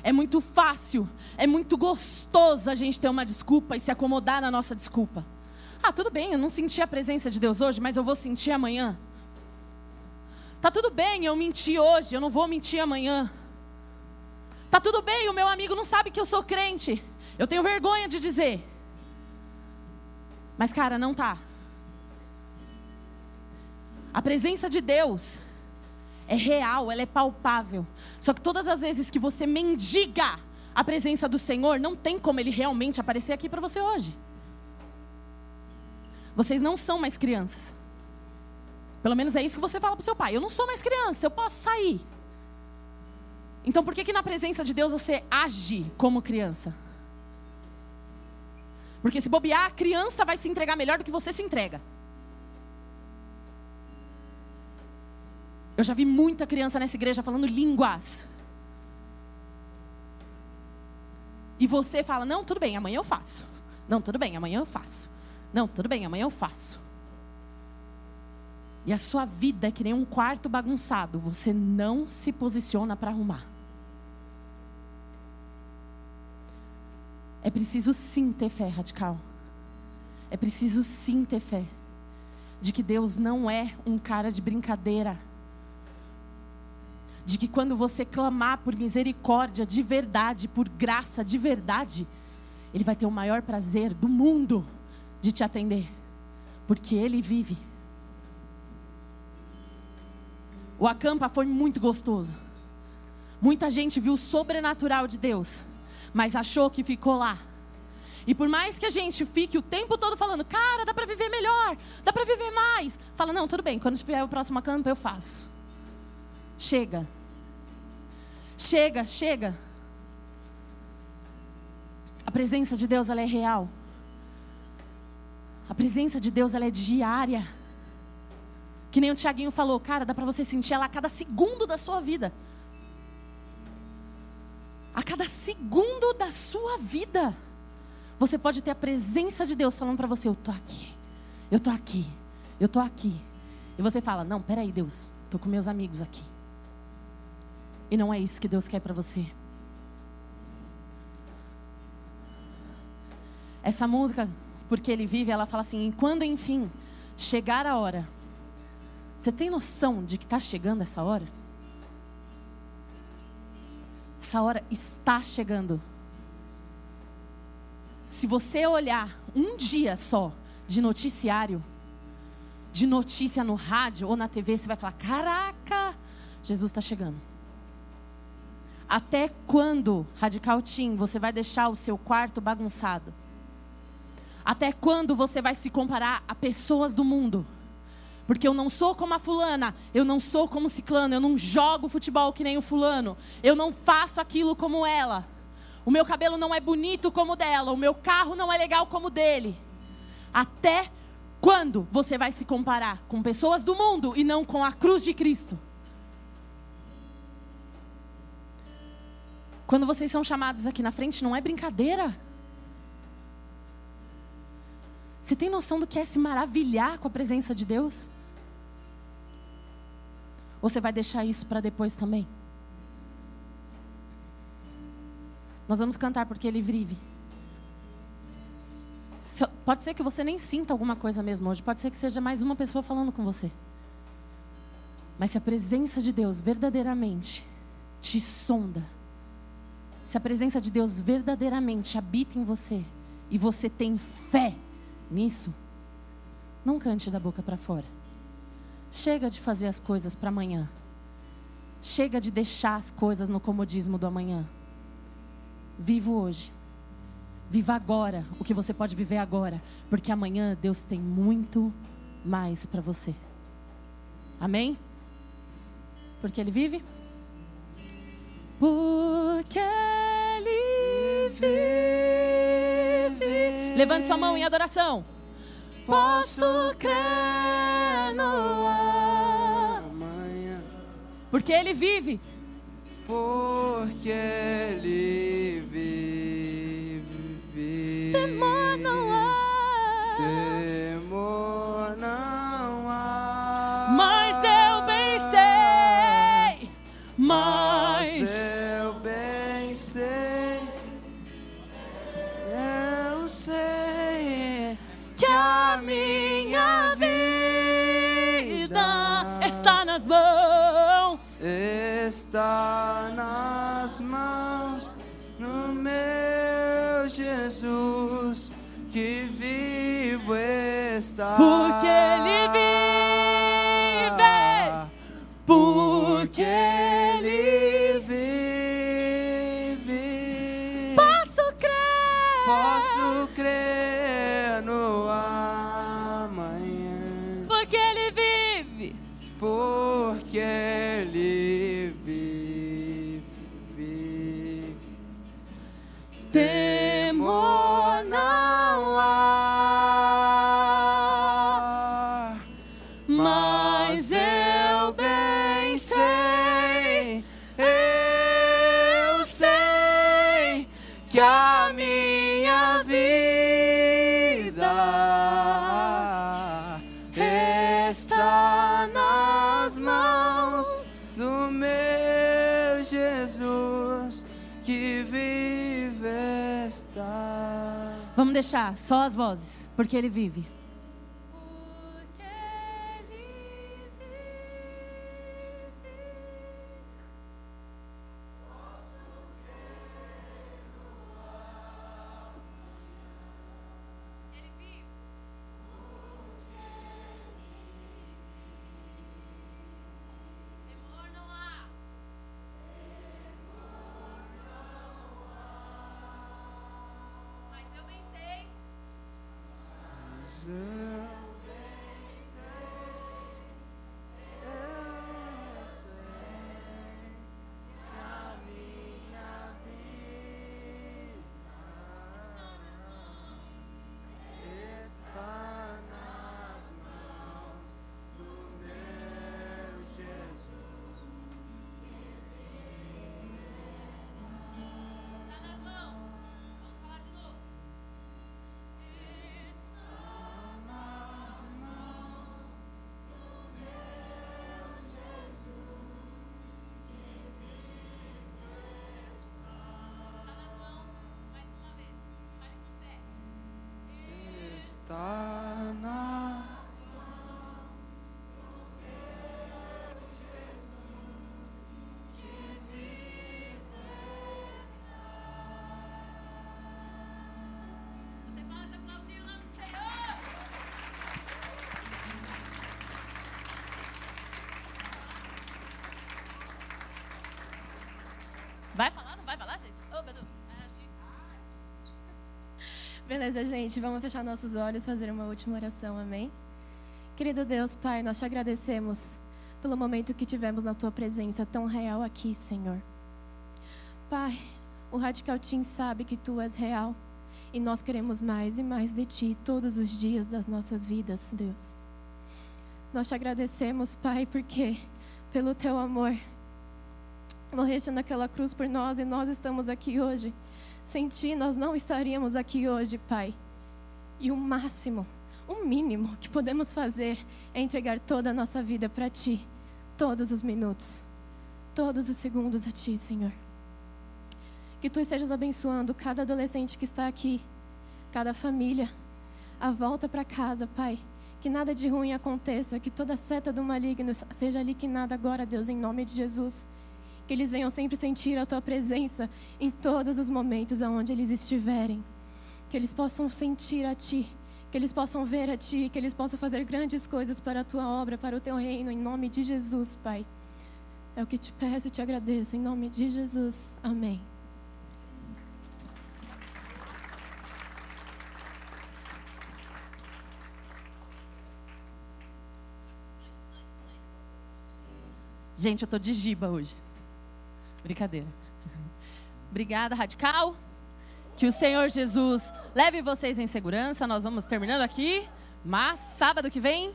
É muito fácil, é muito gostoso a gente ter uma desculpa e se acomodar na nossa desculpa. Ah, tudo bem, eu não senti a presença de Deus hoje, mas eu vou sentir amanhã. Tá tudo bem, eu menti hoje, eu não vou mentir amanhã. Tá tudo bem, o meu amigo não sabe que eu sou crente. Eu tenho vergonha de dizer. Mas, cara, não tá. A presença de Deus é real, ela é palpável. Só que todas as vezes que você mendiga a presença do Senhor, não tem como ele realmente aparecer aqui para você hoje. Vocês não são mais crianças. Pelo menos é isso que você fala para seu pai. Eu não sou mais criança, eu posso sair. Então por que que na presença de Deus você age como criança? Porque se bobear, a criança vai se entregar melhor do que você se entrega. Eu já vi muita criança nessa igreja falando línguas. E você fala: Não, tudo bem, amanhã eu faço. Não, tudo bem, amanhã eu faço. Não, tudo bem, amanhã eu faço. E a sua vida é que nem um quarto bagunçado. Você não se posiciona para arrumar. É preciso sim ter fé radical. É preciso sim ter fé. De que Deus não é um cara de brincadeira. De que quando você clamar por misericórdia de verdade, por graça de verdade, Ele vai ter o maior prazer do mundo de te atender. Porque Ele vive. O acampa foi muito gostoso. Muita gente viu o sobrenatural de Deus, mas achou que ficou lá. E por mais que a gente fique o tempo todo falando, cara, dá para viver melhor, dá para viver mais, fala, não, tudo bem, quando tiver o próximo acampa eu faço. Chega. Chega, chega. A presença de Deus ela é real. A presença de Deus ela é diária. Que nem o Tiaguinho falou, cara, dá para você sentir ela a cada segundo da sua vida. A cada segundo da sua vida. Você pode ter a presença de Deus falando para você, eu tô aqui. Eu tô aqui. Eu tô aqui. E você fala: "Não, peraí, Deus. Tô com meus amigos aqui." E não é isso que Deus quer para você. Essa música, porque ele vive, ela fala assim: "Quando enfim chegar a hora, você tem noção de que está chegando essa hora? Essa hora está chegando. Se você olhar um dia só de noticiário, de notícia no rádio ou na TV, você vai falar: caraca, Jesus está chegando. Até quando, Radical Team, você vai deixar o seu quarto bagunçado? Até quando você vai se comparar a pessoas do mundo? Porque eu não sou como a fulana, eu não sou como o ciclano, eu não jogo futebol que nem o fulano, eu não faço aquilo como ela. O meu cabelo não é bonito como o dela, o meu carro não é legal como o dele. Até quando você vai se comparar com pessoas do mundo e não com a cruz de Cristo? Quando vocês são chamados aqui na frente, não é brincadeira. Você tem noção do que é se maravilhar com a presença de Deus? Ou você vai deixar isso para depois também? Nós vamos cantar porque Ele vive. Pode ser que você nem sinta alguma coisa mesmo hoje, pode ser que seja mais uma pessoa falando com você. Mas se a presença de Deus verdadeiramente te sonda, se a presença de Deus verdadeiramente habita em você e você tem fé nisso, não cante da boca para fora. Chega de fazer as coisas para amanhã. Chega de deixar as coisas no comodismo do amanhã. Viva hoje. Viva agora o que você pode viver agora, porque amanhã Deus tem muito mais para você. Amém? Porque Ele vive? Porque Ele vive. Levante sua mão em adoração. Posso crer no amanhã. Porque Ele vive. Porque Ele vive. Está nas mãos do meu Jesus que vivo está. Porque Ele vive. Porque Ele vive. Posso crer. Posso crer no amanhã. Porque Ele vive. Porque deixar só as vozes, porque Ele vive. Achei- Beleza, gente, vamos fechar nossos olhos, fazer uma última oração, amém? Querido Deus, Pai, nós te agradecemos pelo momento que tivemos na tua presença tão real aqui, Senhor. Pai, o Radical Team sabe que tu és real e nós queremos mais e mais de ti todos os dias das nossas vidas, Deus. Nós te agradecemos, Pai, porque pelo teu amor morreste naquela cruz por nós e nós estamos aqui hoje. Sem ti, nós não estaríamos aqui hoje, Pai. E o máximo, o mínimo que podemos fazer é entregar toda a nossa vida para ti, todos os minutos, todos os segundos a ti, Senhor. Que tu estejas abençoando cada adolescente que está aqui, cada família, a volta para casa, Pai. Que nada de ruim aconteça, que toda seta do maligno seja liquidada agora, Deus, em nome de Jesus. Que eles venham sempre sentir a tua presença em todos os momentos aonde eles estiverem. Que eles possam sentir a ti, que eles possam ver a ti, que eles possam fazer grandes coisas para a tua obra, para o teu reino, em nome de Jesus, Pai. É o que te peço e te agradeço, em nome de Jesus. Amém. Gente, eu tô de giba hoje. Brincadeira. Obrigada, Radical. Que o Senhor Jesus leve vocês em segurança. Nós vamos terminando aqui. Mas sábado que vem.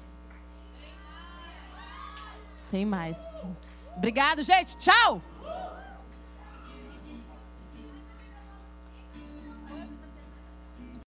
Tem mais. Obrigado, gente. Tchau.